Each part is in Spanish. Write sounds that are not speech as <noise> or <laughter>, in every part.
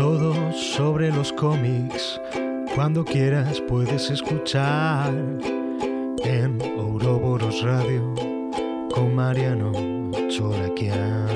Todo sobre los cómics, cuando quieras puedes escuchar en Ouroboros Radio con Mariano Choraquian.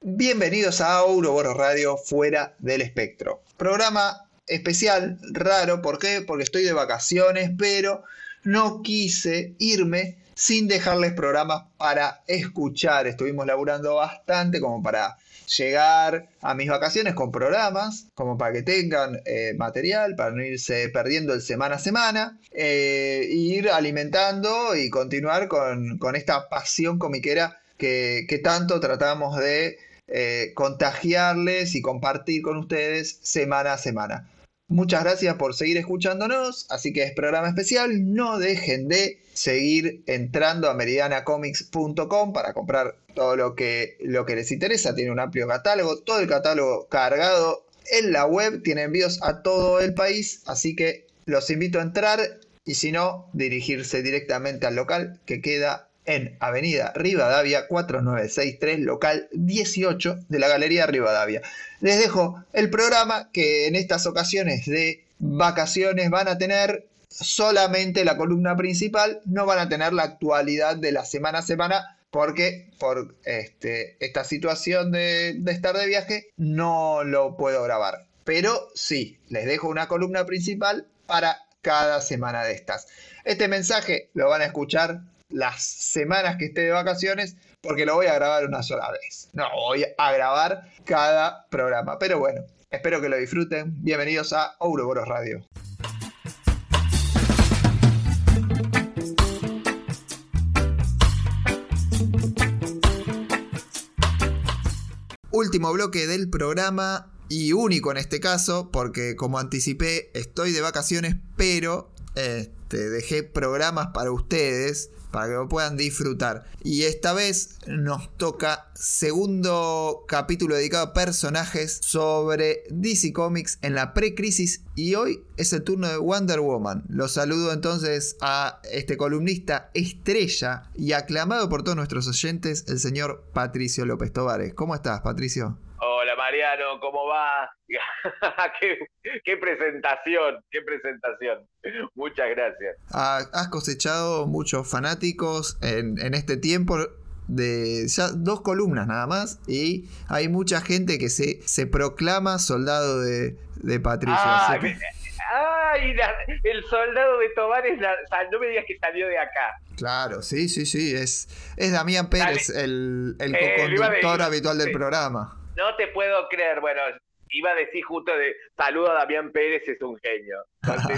Bienvenidos a Ouroboros Radio Fuera del Espectro. Programa especial, raro, ¿por qué? Porque estoy de vacaciones, pero no quise irme sin dejarles programas para escuchar. Estuvimos laburando bastante como para llegar a mis vacaciones con programas, como para que tengan eh, material, para no irse perdiendo el semana a semana, eh, ir alimentando y continuar con, esta pasión comiquera que, que tanto tratamos de eh, contagiarles y compartir con ustedes semana a semana. Muchas gracias por seguir escuchándonos, así que es programa especial, no dejen de seguir entrando a meridianacomics.com para comprar todo lo que, lo que les interesa, tiene un amplio catálogo, todo el catálogo cargado en la web, tiene envíos a todo el país, así que los invito a entrar y si no, dirigirse directamente al local que queda en Avenida Rivadavia 4963, local 18 de la Galería Rivadavia. Les dejo el programa que en estas ocasiones de vacaciones van a tener solamente la columna principal, no van a tener la actualidad de la semana a semana porque por este, esta situación de, de estar de viaje no lo puedo grabar. Pero sí, les dejo una columna principal para cada semana de estas. Este mensaje lo van a escuchar las semanas que esté de vacaciones porque lo voy a grabar una sola vez. No, voy a grabar cada programa. Pero bueno, espero que lo disfruten. Bienvenidos a Ouroboros Radio. Último bloque del programa y único en este caso, porque como anticipé, estoy de vacaciones, pero este, dejé programas para ustedes para que lo puedan disfrutar. Y esta vez nos toca segundo capítulo dedicado a personajes sobre DC Comics en la pre-crisis y hoy es el turno de Wonder Woman. Los saludo entonces a este columnista estrella y aclamado por todos nuestros oyentes, el señor Patricio López Tovares. ¿Cómo estás, Patricio? Hola Mariano, ¿cómo va? <laughs> ¿Qué, presentación, qué presentación. Muchas gracias. Has cosechado muchos fanáticos en, este tiempo de ya dos columnas nada más y hay mucha gente que se, se proclama soldado de, de Patricio. Ah, ay, el soldado de Tobares, no me digas que salió de acá. Claro, sí, sí, sí, es, es Damián Pérez, el, el eh, co-conductor habitual del programa. No te puedo creer. Bueno, iba a decir justo de saludo a Damián Pérez, es un genio.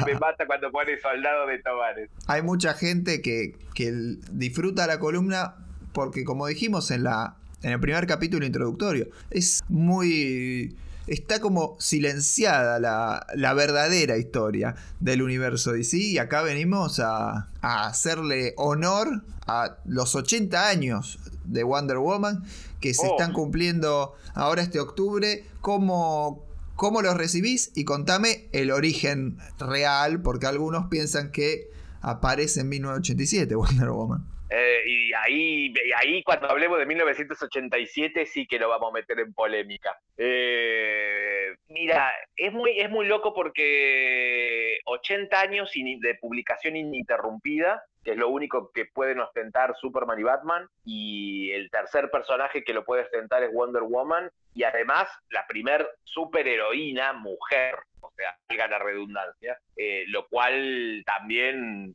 me <laughs> mata cuando pone soldado de Tobares. Hay mucha gente que, que disfruta la columna porque, como dijimos en, la, en el primer capítulo introductorio, es muy está como silenciada la, la, verdadera historia del universo DC y acá venimos a, a, hacerle honor a los 80 años de Wonder Woman que se están oh. cumpliendo ahora este octubre. ¿Cómo, ¿Cómo los recibís? Y contame el origen real, porque algunos piensan que aparece en 1987 Wonder Woman. Eh, y ahí, ahí cuando hablemos de 1987 sí que lo vamos a meter en polémica. Eh, mira, es muy, es muy loco porque 80 años de publicación ininterrumpida, es lo único que pueden ostentar Superman y Batman, y el tercer personaje que lo puede ostentar es Wonder Woman, y además la primer superheroína mujer, o sea, valga la redundancia, eh, lo cual también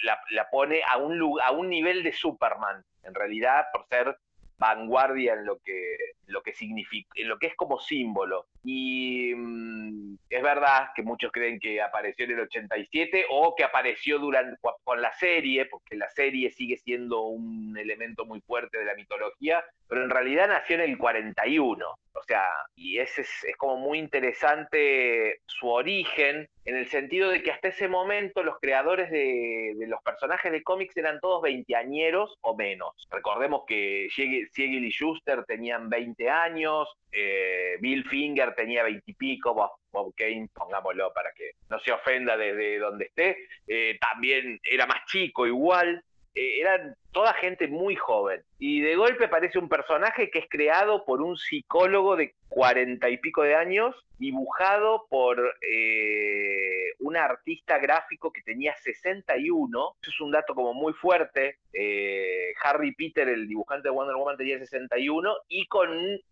la, pone a un, a un nivel de Superman, en realidad, por ser vanguardia en lo que, lo que significa, en lo que es como símbolo. Y mm, es verdad que muchos creen que apareció en el 87 o que apareció durante, con la serie, porque la serie sigue siendo un elemento muy fuerte de la mitología, pero en realidad nació en el 41. O sea, y ese es, como muy interesante su origen, en el sentido de que hasta ese momento los creadores de, los personajes de cómics eran todos veinteañeros o menos. Recordemos que Siegel y Schuster tenían 20 años, eh, Bill Finger tenía 20 y pico, Bob, Kane, pongámoslo para que no se ofenda desde donde esté, eh, también era más chico igual, eh, eran toda gente muy joven. Y de golpe aparece un personaje que es creado por un psicólogo de cuarenta y pico de años, dibujado por eh, un artista gráfico que tenía 61. Eso es un dato como muy fuerte. Eh, Harry Peter, el dibujante de Wonder Woman, tenía 61 y con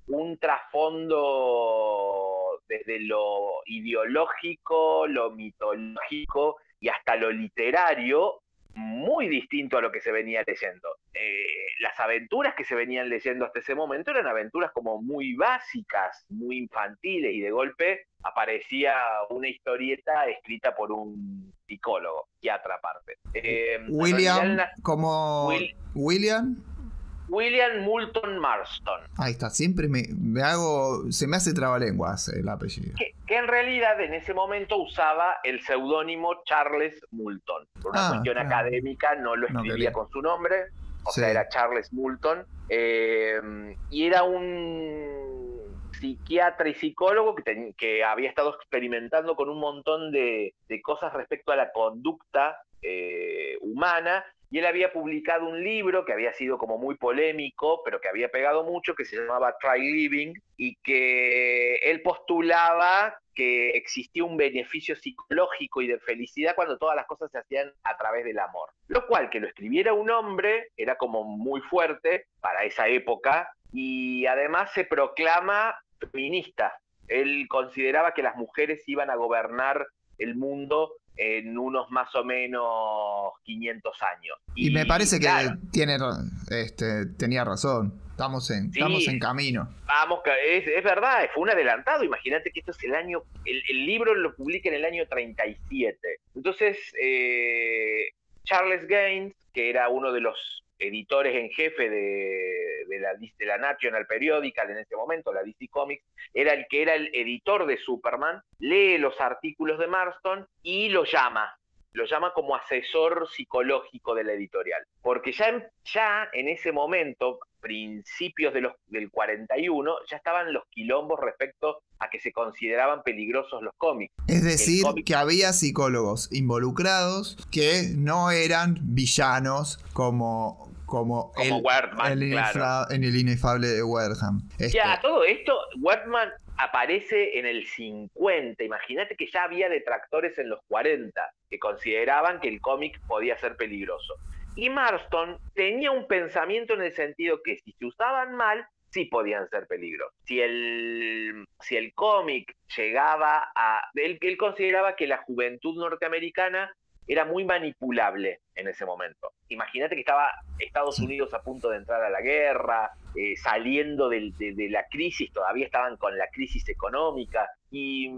un trasfondo desde lo ideológico, lo mitológico y hasta lo literario muy distinto a lo que se venía leyendo. Eh, las aventuras que se venían leyendo hasta ese momento eran aventuras como muy básicas, muy infantiles, y de golpe aparecía una historieta escrita por un psicólogo, y otra parte. Eh, William, como William William Moulton Marston. Ahí está, siempre me, hago, se me hace trabalenguas el apellido. Que, en realidad en ese momento usaba el seudónimo Charles Moulton. Por una ah, cuestión académica no lo escribía con su nombre, o sea, era Charles Moulton. Eh, y era un psiquiatra y psicólogo que, que, había estado experimentando con un montón de, cosas respecto a la conducta eh, humana y él había publicado un libro que había sido como muy polémico, pero que había pegado mucho, que se llamaba Try Living, y que él postulaba que existía un beneficio psicológico y de felicidad cuando todas las cosas se hacían a través del amor. Lo cual que lo escribiera un hombre era como muy fuerte para esa época y además se proclama feminista. Él consideraba que las mujeres iban a gobernar el mundo en unos más o menos 500 años. Y, me parece que tiene, este, tenía razón. Estamos en, estamos en camino. Vamos, es, es verdad, fue un adelantado. Imagínate que esto es el año, el, libro lo publica en el año 37. Entonces, eh, Charles Gaines, que era uno de los editores en jefe de, la, de la National Periodical en ese momento, la DC Comics, era el que era el editor de Superman, lee los artículos de Marston y lo llama, lo llama como asesor psicológico de la editorial. Porque ya en, ya en ese momento, principios de los, del 41, ya estaban los quilombos respecto a que se consideraban peligrosos los cómics. Es decir, que había psicólogos involucrados que no eran villanos como como, el, en el inefable de Wertham. Ya, este todo esto, Wertham aparece en el 50. Imagínate que ya había detractores en los 40 que consideraban que el cómic podía ser peligroso. Y Marston tenía un pensamiento en el sentido que si se usaban mal, sí podían ser peligros. Si el, si el cómic llegaba a... Él, él consideraba que la juventud norteamericana era muy manipulable en ese momento. Imagínate que estaba Estados Unidos a punto de entrar a la guerra, eh, saliendo de, la crisis, todavía estaban con la crisis económica. Y,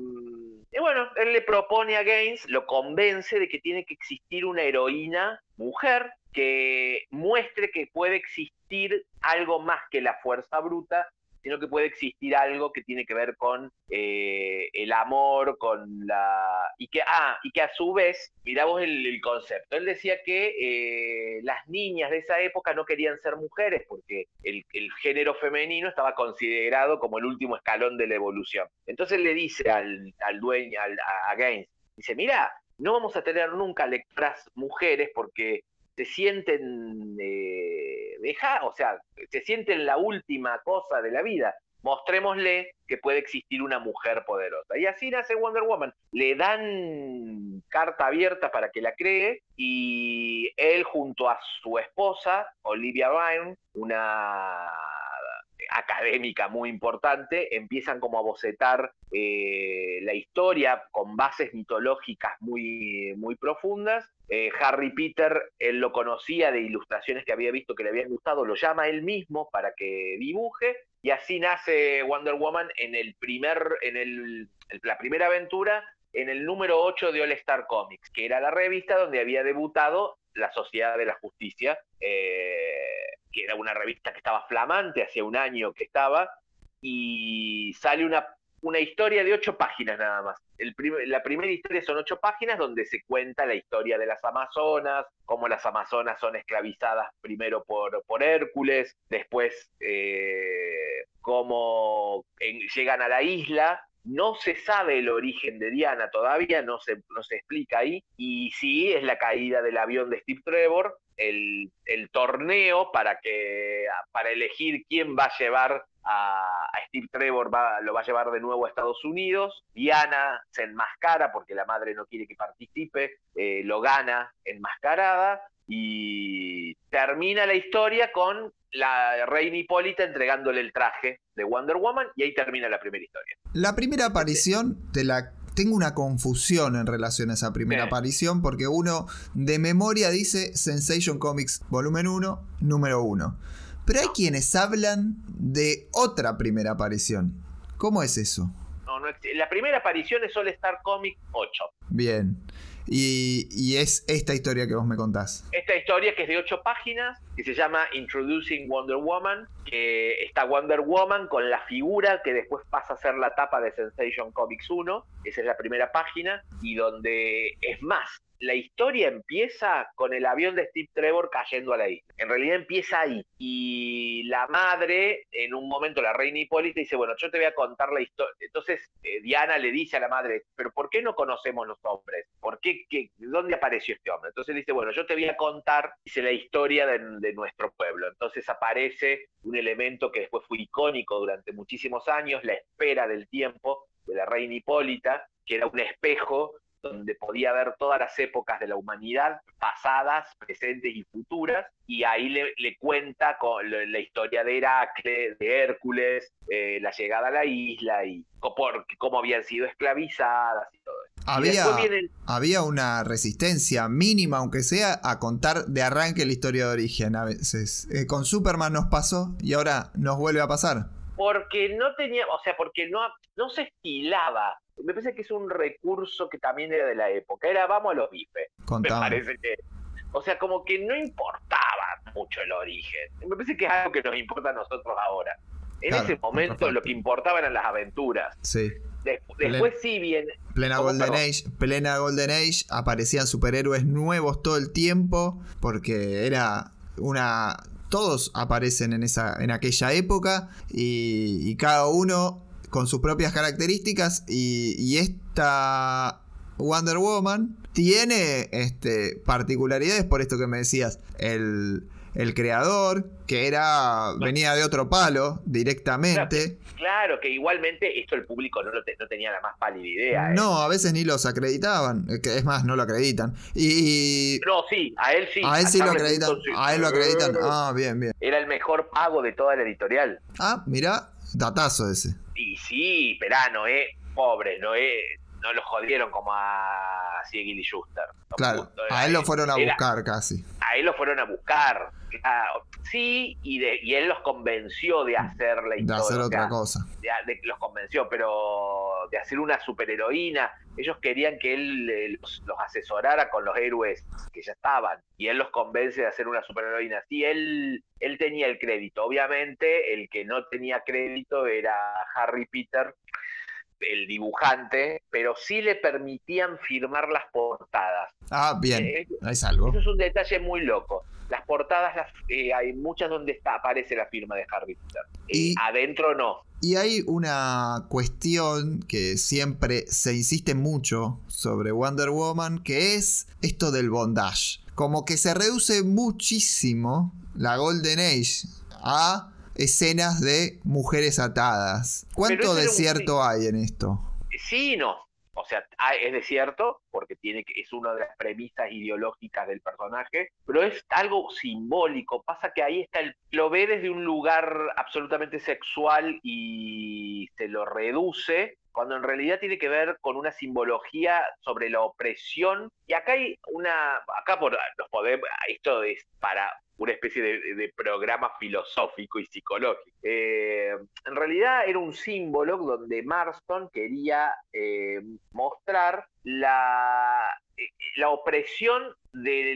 y, bueno, él le propone a Gaines, lo convence de que tiene que existir una heroína mujer que muestre que puede existir algo más que la fuerza bruta sino que puede existir algo que tiene que ver con eh, el amor, con la... Y que, ah, y que a su vez, miramos el, el concepto, él decía que eh, las niñas de esa época no querían ser mujeres porque el, género femenino estaba considerado como el último escalón de la evolución. Entonces le dice al, dueño, al, a Gaines, dice, mira, no vamos a tener nunca lectoras mujeres porque se sienten eh, o sea, se sienten la última cosa de la vida. Mostrémosle que puede existir una mujer poderosa. Y así nace Wonder Woman. Le dan carta abierta para que la cree y él junto a su esposa, Olivia Byrne, una académica muy importante, empiezan como a bocetar eh, la historia con bases mitológicas muy, muy profundas. Eh, Harry Peter, él lo conocía de ilustraciones que había visto que le habían gustado, lo llama él mismo para que dibuje, y así nace Wonder Woman en el primer, en el, la primera aventura, en el número 8 de All Star Comics, que era la revista donde había debutado la Sociedad de la Justicia. Eh, que era una revista que estaba flamante, hacía un año que estaba, y sale una, una historia de ocho páginas nada más. El la primera historia son ocho páginas donde se cuenta la historia de las Amazonas, cómo las Amazonas son esclavizadas primero por, por Hércules, después eh, cómo llegan a la isla no se sabe el origen de Diana todavía, no se, no se explica ahí, y sí es la caída del avión de Steve Trevor, el, torneo para, que, para elegir quién va a llevar a, Steve Trevor, va, lo va a llevar de nuevo a Estados Unidos, Diana se enmascara porque la madre no quiere que participe, eh, lo gana enmascarada, y termina la historia con la reina Hipólita entregándole el traje de Wonder Woman y ahí termina la primera historia. La primera aparición de la tengo una confusión en relación a esa primera aparición porque uno de memoria dice Sensation Comics volumen 1, número 1. Pero hay quienes hablan de otra primera aparición. ¿Cómo es eso? No, no, la primera aparición es All Star Comics 8. Bien. Y, es esta historia que vos me contás. Esta historia que es de ocho páginas, que se llama Introducing Wonder Woman, que está Wonder Woman con la figura que después pasa a ser la tapa de Sensation Comics 1, esa es la primera página, y donde es más, la historia empieza con el avión de Steve Trevor cayendo a la isla. En realidad empieza ahí. Y la madre, en un momento, la reina Hipólita, dice, bueno, yo te voy a contar la historia. Entonces eh, Diana le dice a la madre, pero ¿por qué no conocemos los hombres? ¿Por qué, ¿Dónde apareció este hombre? Entonces dice, bueno, yo te voy a contar, dice, la historia de, nuestro pueblo. Entonces aparece un elemento que después fue icónico durante muchísimos años, la espera del tiempo de la reina Hipólita, que era un espejo donde podía ver todas las épocas de la humanidad, pasadas, presentes y futuras, y ahí le, cuenta con la historia de Heracles, de Hércules, eh, la llegada a la isla y cómo habían sido esclavizadas y todo eso. Había, había una resistencia mínima, aunque sea, a contar de arranque la historia de origen a veces. Eh, con Superman nos pasó y ahora nos vuelve a pasar. Porque no tenía, o sea, porque no, no se estilaba me parece que es un recurso que también era de la época. Era vamos a los bifes. Me parece que. O sea, como que no importaba mucho el origen. Me parece que es algo que nos importa a nosotros ahora. En ese momento lo que importaba eran las aventuras. Sí. después sí bien. Plena Golden Age, plena Golden Age, aparecían superhéroes nuevos todo el tiempo. Porque era una. Todos aparecen en esa. en aquella época. y cada uno con sus propias características y, esta Wonder Woman tiene este, particularidades por esto que me decías. El, creador, que era venía de otro palo directamente. Claro, que igualmente esto el público no, no tenía la más pálida idea. ¿eh? No, a veces ni los acreditaban, es más, no lo acreditan. Y, no, sí, a él sí. A él sí lo acreditan. A él lo acreditan. Ah, bien, bien. Era el mejor pago de toda la editorial. Ah, mira, datazo ese. Y sí, Perano, eh, pobre, no, eh, no lo jodieron como a Siegel y Schuster. claro, a él lo fueron a buscar casi. A él lo fueron a buscar. sí, y, de, y él los convenció de hacer la historia. De hacer otra cosa. los convenció, pero de hacer una superheroína. Ellos querían que él eh, los, asesorara con los héroes que ya estaban. Y él los convence de hacer una superheroína. Sí, él, él tenía el crédito. Obviamente, el que no tenía crédito era Harry Peter, el dibujante, pero sí le permitían firmar las portadas. Ah, bien, eh, es algo. Eso es un detalle muy loco. Las portadas, eh, hay muchas donde está, aparece la firma de Harry Potter. Eh, y, adentro no. Y hay una cuestión que siempre se insiste mucho sobre Wonder Woman, que es esto del bondage. Como que se reduce muchísimo la Golden Age a escenas de mujeres atadas. ¿Cuánto de cierto hay en esto? Sí, no. O sea, es de cierto, porque tiene que, es una de las premisas ideológicas del personaje, pero es algo simbólico. Pasa que ahí está el. Lo ve desde un lugar absolutamente sexual y se lo reduce, cuando en realidad tiene que ver con una simbología sobre la opresión. Y acá hay una. Acá por los podemos. Esto es para una especie de, programa filosófico y psicológico. Eh, en realidad era un símbolo donde Marston quería eh, mostrar la, la opresión de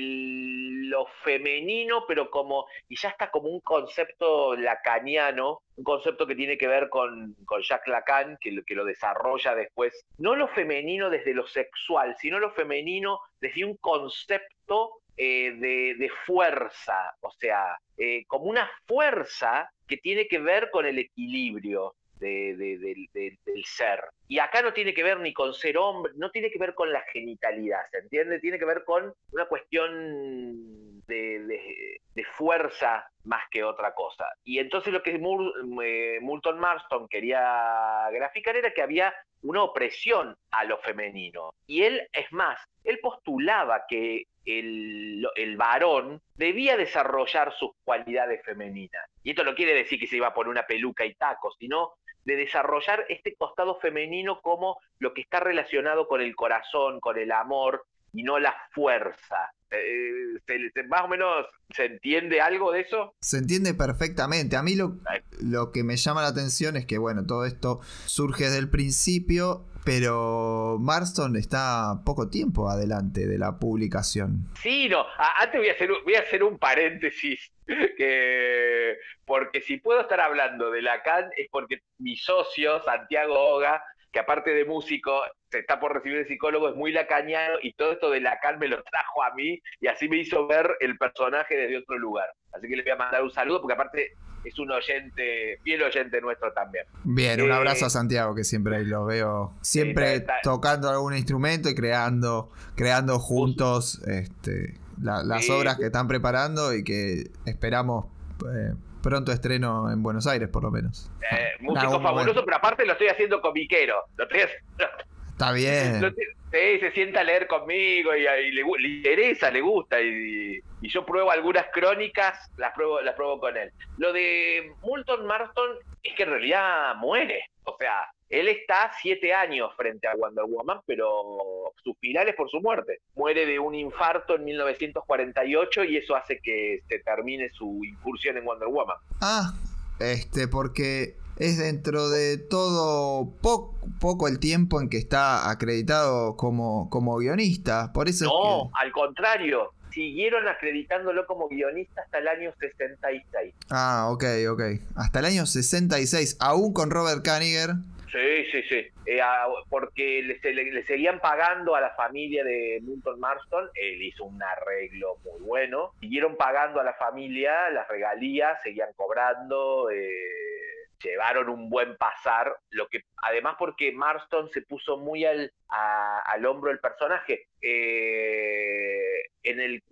lo femenino, pero como, y ya está como un concepto lacaniano, un concepto que tiene que ver con, con Jacques Lacan, que, lo desarrolla después, no lo femenino desde lo sexual, sino lo femenino desde un concepto eh, de, fuerza, o sea, eh, como una fuerza que tiene que ver con el equilibrio. De- de- del- ser. Y acá no tiene que ver ni con ser hombre, no tiene que ver con la genitalidad, ¿se entiende? Tiene que ver con una cuestión de, fuerza más que otra cosa. Y entonces lo que Mur- eh, Moulton Marston quería graficar era que había una opresión a lo femenino. Y él, es más, él postulaba que el, el varón debía desarrollar sus cualidades femeninas. Y esto no quiere decir que se iba a poner una peluca y tacos, sino de desarrollar este costado femenino como lo que está relacionado con el corazón, con el amor y no la fuerza. Eh, ¿se- se- ¿Más o menos se entiende algo de eso? Se entiende perfectamente. A mí lo, lo que me llama la atención es que, bueno, todo esto surge desde el principio, pero Marston está poco tiempo adelante de la publicación. Sí, no. Antes voy a hacer un, voy a hacer un paréntesis. <laughs> Que, porque si puedo estar hablando de Lacan es porque mi socio, Santiago Oga, que aparte de músico, se está por recibir de psicólogo, es muy lacaniano y todo esto de Lacan me lo trajo a mí y así me hizo ver el personaje desde otro lugar. Así que le voy a mandar un saludo porque aparte es un oyente, fiel oyente nuestro también. Bien, un Eh, abrazo a Santiago, que siempre ahí lo veo, siempre está- está- tocando algún instrumento y creando, creando juntos este, la- las obras que están preparando y que esperamos eh, pronto estreno en Buenos Aires, por lo menos. Eh, músico fabuloso, momento. pero aparte lo estoy haciendo comiquero. Lo estoy haciendo- Está bien. Lo sí, se sienta a leer conmigo y, y le, gu- le interesa, le gusta. Y, y yo pruebo algunas crónicas, las pruebo, las pruebo con él. Lo de Moulton Marston es que en realidad muere. O sea, él está siete años frente a Wonder Woman, pero su final es por su muerte. Muere de un infarto en 1948 y eso hace que se termine su incursión en Wonder Woman. Ah, este, porque es dentro de todo po- poco el tiempo en que está acreditado como, como guionista. Por eso No, es que. al contrario. Siguieron acreditándolo como guionista hasta el año 66. Ah, ok, ok. Hasta el año 66, aún con Robert Kaniger. Sí, sí, sí. Eh, a- porque le, le- le seguían pagando a la familia de Moulton Marston. Él hizo un arreglo muy bueno. Siguieron pagando a la familia las regalías, seguían cobrando. eh, llevaron un buen pasar. Lo que, además, porque Marston se puso muy al, al hombro del personaje. Eh, en el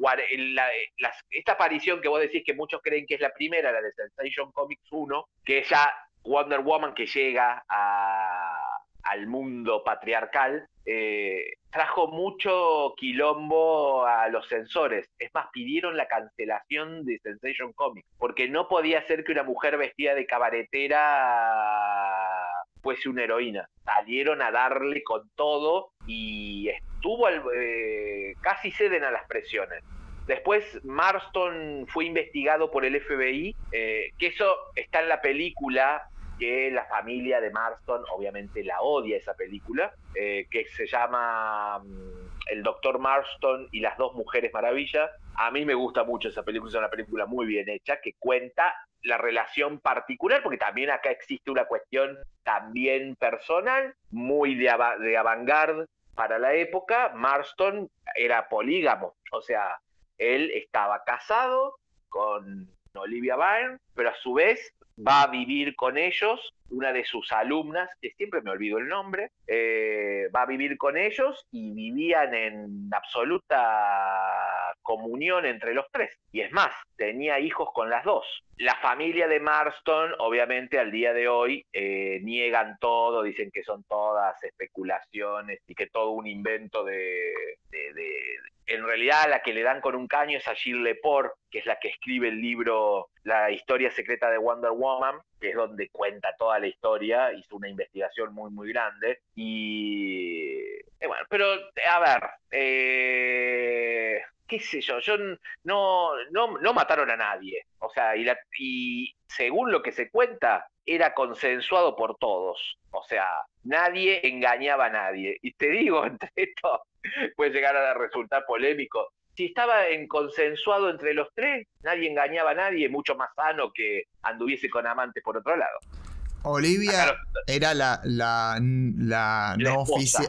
eh, esta aparición que vos decís que muchos creen que es la primera, la de Sensation Comics 1, que es ya Wonder Woman que llega a- al mundo patriarcal, eh, trajo mucho quilombo a los censores. Es más, pidieron la cancelación de Sensation Comics, porque no podía ser que una mujer vestida de cabaretera fuese una heroína. Salieron a darle con todo y estuvo eh, casi ceden a las presiones. Después Marston fue investigado por el FBI, eh, que eso está en la película, que la familia de Marston obviamente la odia esa película, eh, que se llama mm, El Doctor Marston y las dos mujeres maravillas. A mí me gusta mucho esa película, es una película muy bien hecha, que cuenta la relación particular, porque también acá existe una cuestión también personal, muy de, ava- de avant-garde para la época. Marston era polígamo, o sea, él estaba casado con Olivia Byrne, pero a su vez va a vivir con ellos una de sus alumnas, que siempre me olvido el nombre, eh, va a vivir con ellos y vivían en absoluta comunión entre los tres. Y es más, tenía hijos con las dos. La familia de Marston, obviamente, al día de hoy eh, niegan todo, dicen que son todas especulaciones y que todo un invento de, en realidad la que le dan con un caño es a Jill Lepore, que es la que escribe el libro La historia secreta de Wonder Woman, que es donde cuenta toda la historia, hizo una investigación muy muy grande y bueno, pero a ver, eh, qué sé yo, yo no, no, no mataron a nadie, o sea, y, y según lo que se cuenta, era consensuado por todos, o sea, nadie engañaba a nadie, y te digo, <laughs> entre esto, puede llegar a resultar polémico. Si estaba en consensuado entre los tres, nadie engañaba a nadie, mucho más sano que anduviese con amantes por otro lado. Olivia Acá era la, la, la La no oficial.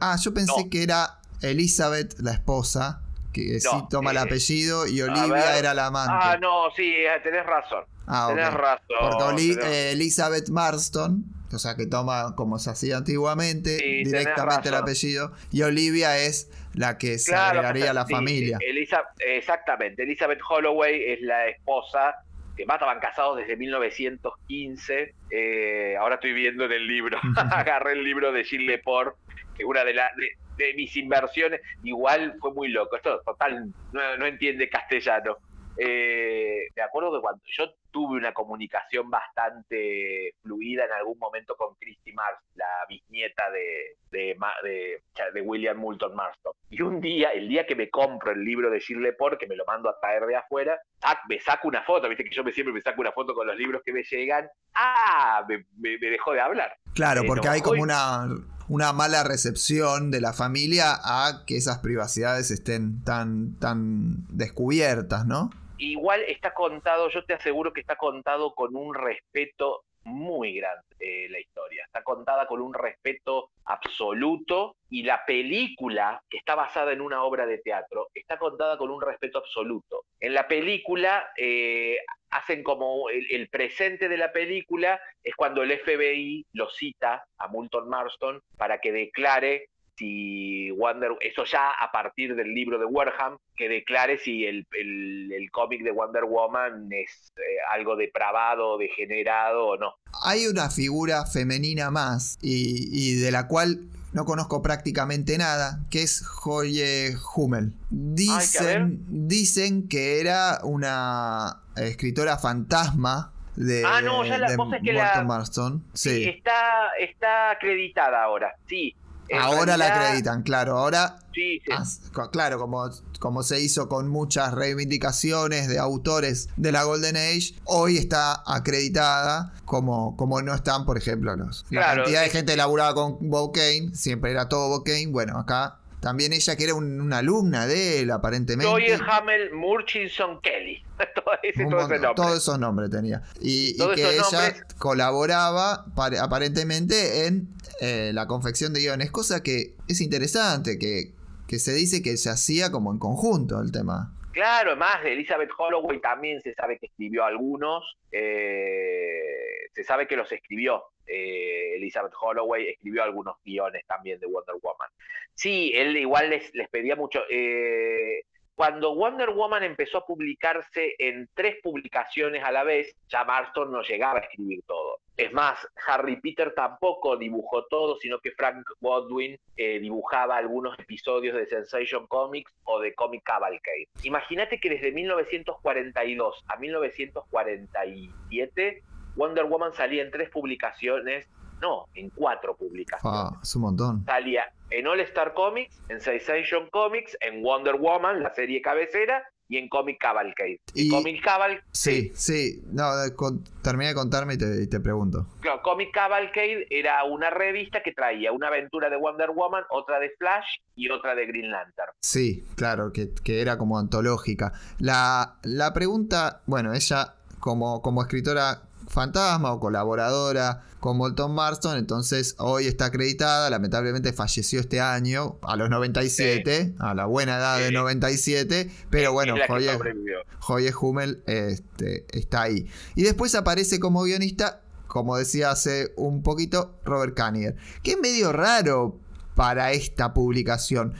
Ah, yo pensé No. que era Elizabeth, la esposa, que sí toma el eh, apellido, y Olivia era la amante. Ah, no, sí, eh, tenés razón. Ah. Tenés razón. Porque Oli- tenés- eh, Elizabeth Marston o sea que toma como se hacía antiguamente Sí, directamente el apellido y Olivia es la que se Claro, agregaría a la sí, familia. Elisa- exactamente, Elizabeth Holloway es la esposa, que más estaban casados desde 1915. eh, ahora estoy viendo en el libro, <laughs> <laughs> agarré el libro de Gilles Lepore, que una de, la- de, de mis inversiones, igual fue muy loco, esto total no, no entiende castellano. Eh, me acuerdo que cuando yo tuve una comunicación bastante fluida en algún momento con Christy Mars, la bisnieta de, de, de- de William Moulton Marston. Y un día, el día que me compro el libro de Gilles Lepore, que me lo mando a traer de afuera, sac- me saco una foto, viste que yo me, siempre me saco una foto con los libros que me llegan. ¡Ah! Me, me- me dejó de hablar. Claro, Eh, porque no, hay como hoy- una, una mala recepción de la familia a que esas privacidades estén tan, tan descubiertas, ¿no? Igual está contado, yo te aseguro que está contado con un respeto muy grande eh, la historia. Está contada con un respeto absoluto y la película, que está basada en una obra de teatro, está contada con un respeto absoluto. En la película eh, hacen como el, el presente de la película es cuando el FBI lo cita a Moulton Marston para que declare si Wonder, eso ya a partir del libro de Warham, que declare si el, el- el cómic de Wonder Woman es eh, algo depravado, degenerado o no. Hay una figura femenina más y, y de la cual no conozco prácticamente nada, que es Joye Hummel. Dicen, dicen que era una escritora fantasma de, Ah, no, ya la- vos es que la- Marston. Sí. Está, está acreditada ahora, sí. Ahora la acreditan, claro. Ahora Sí, sí. Ah, co- claro, como, como se hizo con muchas reivindicaciones de autores de la Golden Age, hoy está acreditada como, como no están, por ejemplo, los, la cantidad de gente que laburaba con Bob Kane, siempre era todo Bob Kane, bueno, acá también ella que era un- una alumna de él, aparentemente. Joy Hamel Murchison Kelly. <laughs> todo ese, todo montón, todos esos nombres tenía. Y, que ella nombres. colaboraba pare- aparentemente en eh, la confección de guiones, cosa que es interesante, que, que se dice que se hacía como en conjunto el tema. Claro, más de Elizabeth Holloway también se sabe que escribió algunos, eh, se sabe que los escribió. Eh, Elizabeth Holloway escribió algunos guiones también de Wonder Woman. Sí, él igual les, les pedía mucho. eh, cuando Wonder Woman empezó a publicarse en tres publicaciones a la vez, ya Marston no llegaba a escribir todo. Es más, Harry Peter tampoco dibujó todo, sino que Frank Godwin eh, dibujaba algunos episodios de Sensation Comics o de Comic Cavalcade. Imagínate que desde 1942 a 1947 Wonder Woman salía en tres publicaciones, no, en cuatro publicaciones. Ah, es un montón. Salía en All Star Comics, en Sensation Comics, en Wonder Woman, la serie cabecera, y en Comic Cavalcade. Y- Comic Caval Sí, sí. No, con- termina de contarme y te, y te pregunto. Claro, Comic Cavalcade era una revista que traía una aventura de Wonder Woman, otra de Flash y otra de Green Lantern. Sí, claro, que, que era como antológica. La, la pregunta, bueno, ella como, como escritora fantasma o colaboradora con Bolton Marston, entonces hoy está acreditada, lamentablemente falleció este año, a los 97, a la buena edad de Sí. 97, pero bueno, Joye. Joye Hummel este, está ahí. Y después aparece como guionista, como decía hace un poquito, Robert Kaniger, que es medio raro para esta publicación.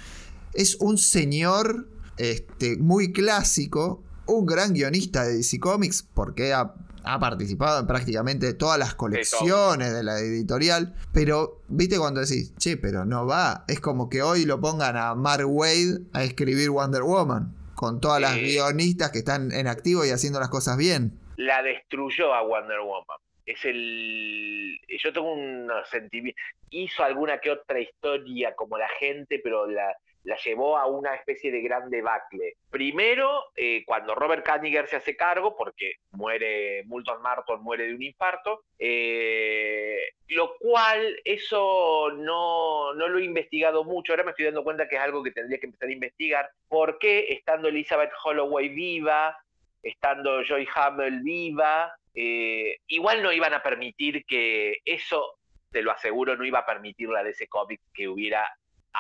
Es un señor este, muy clásico, un gran guionista de DC Comics, porque ha, ha participado en prácticamente todas las colecciones de la editorial, pero viste cuando decís, che, pero no va, es como que hoy lo pongan a Mark Wade a escribir Wonder Woman, con todas las guionistas que están en activo y haciendo las cosas bien. La destruyó a Wonder Woman. Es el. Yo tengo un sentimiento. Hizo alguna que otra historia como la gente, pero la, la llevó a una especie de gran debacle. Primero, eh, cuando Robert Kaniger se hace cargo, porque muere, Moulton Marton muere de un infarto, eh, lo cual eso no, no lo he investigado mucho, ahora me estoy dando cuenta que es algo que tendría que empezar a investigar, por qué estando Elizabeth Holloway viva, estando Joy Hamel viva, eh, igual no iban a permitir que eso, te lo aseguro, no iba a permitir la ese cómic que hubiera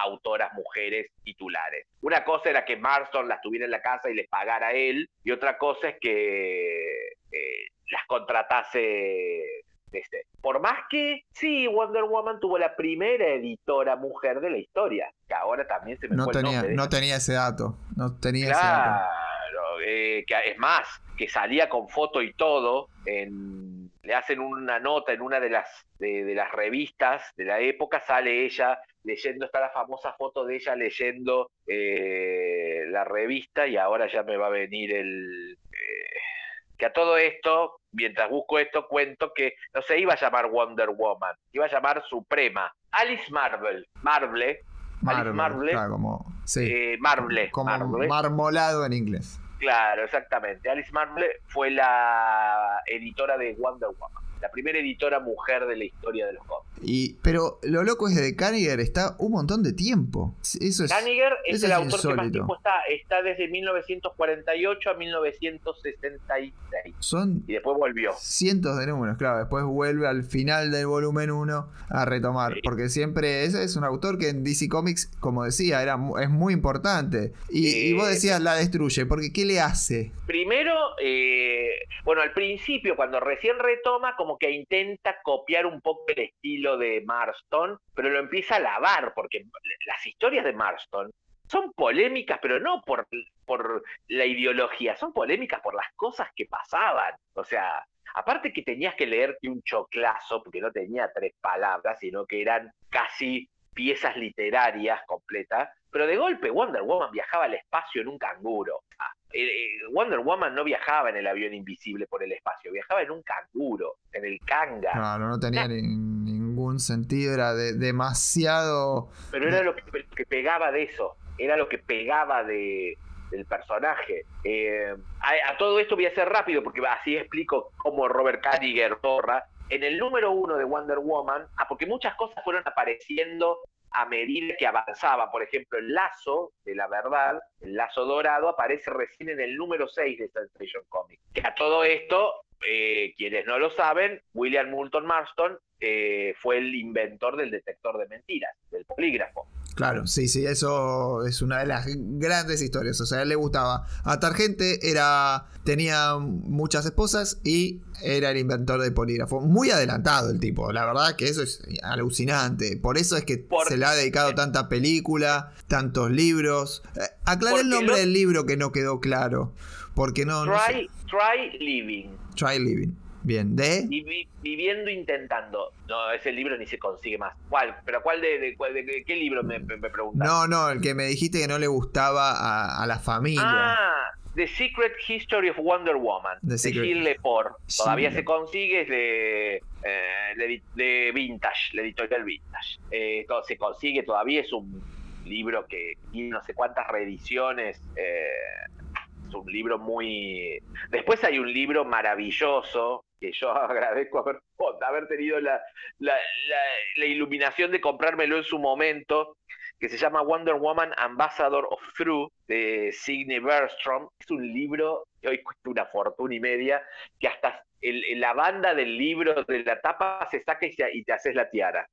autoras mujeres titulares. Una cosa era que Marston las tuviera en la casa y les pagara a él, y otra cosa es que eh, las contratase Este, por más que sí, Wonder Woman tuvo la primera editora mujer de la historia, que ahora también se me No fue el tenía, nombre no tenía ese dato. No tenía ese dato. Claro, eh, que es más, que salía con foto y todo, en- le hacen una nota en una de las, de, de las revistas de la época, sale ella leyendo, está la famosa foto de ella leyendo eh, la revista y ahora ya me va a venir el... eh, que a todo esto, mientras busco esto, cuento que no se iba a llamar Wonder Woman, iba a llamar Suprema. Alice Marvel, Marble, Alice Marble, claro, como, sí, eh, Marble, como Marble. marmolado en inglés. Claro, exactamente. Alice Marble fue la editora de Wonder Woman, la primera editora mujer de la historia de los cómics. Y, pero lo loco es de Kaniger está un montón de tiempo. Eso es. Daniger es eso el es autor que más tiempo está, está desde 1948 a 1966 Son y después volvió. cientos de números, claro. Después vuelve al final del volumen 1 a retomar. Sí. Porque siempre ese es un autor que en DC Comics, como decía, era, es muy importante. Y, y vos Eh, decías, la destruye. Porque ¿qué le hace? Primero, eh, bueno, al principio, cuando recién retoma, como que intenta copiar un poco el estilo de Marston, pero lo empieza a lavar, porque las historias de Marston son polémicas, pero no por, por la ideología, son polémicas por las cosas que pasaban. O sea, aparte que tenías que leerte un choclazo, porque no tenía tres palabras, sino que eran casi piezas literarias completas, pero de golpe Wonder Woman viajaba al espacio en un canguro. Ah, Wonder Woman no viajaba en el avión invisible por el espacio, viajaba en un canguro, en el canga. Claro, no tenía ni- ningún sentido. Era de- demasiado. Pero era lo que, que pegaba de eso, era lo que pegaba de, del personaje. Eh, a, a todo esto voy a ser rápido porque así explico cómo Robert Kaniger borra. En el número uno de Wonder Woman, ah, porque muchas cosas fueron apareciendo a medida que avanzaba. Por ejemplo, el lazo de la verdad, el lazo dorado, aparece recién en el número 6 de Sensation Comics. Que a todo esto, eh, quienes no lo saben, William Moulton Marston eh, fue el inventor del detector de mentiras, del polígrafo. Claro, sí, sí, eso es una de las grandes historias. O sea, a él le gustaba atar gente, era, tenía muchas esposas y era el inventor del polígrafo. Muy adelantado el tipo, la verdad que eso es alucinante. Por eso es que Por- se le ha dedicado tanta película, tantos libros. Eh, aclaré el nombre lo- del libro que no quedó claro. Porque no, no sé. Try, try Living. Try Living. Bien, de. Vivi- viviendo intentando. No, ese libro ni se consigue más. ¿Cuál? ¿Pero cuál de, de- cuál- de- qué libro me, me, me preguntas? No, no, el que me dijiste que no le gustaba a, a la familia. Ah, The Secret History of Wonder Woman. The de Gilles Lepore. Todavía se consigue, es de, eh, de, Vintage, la editorial Vintage. Eh, se consigue todavía, es un libro que tiene no sé cuántas reediciones. eh, es un libro muy... Después hay un libro maravilloso que yo <laughs> agradezco haber, <laughs> haber tenido la, la, la- la iluminación de comprármelo en su momento, que se llama Wonder Woman Ambassador of Truth, de Signe Bergstrom. Es un libro que hoy cuesta una fortuna y media, que hasta el- la banda del libro, de la tapa, se saca y, se- y te haces la tiara.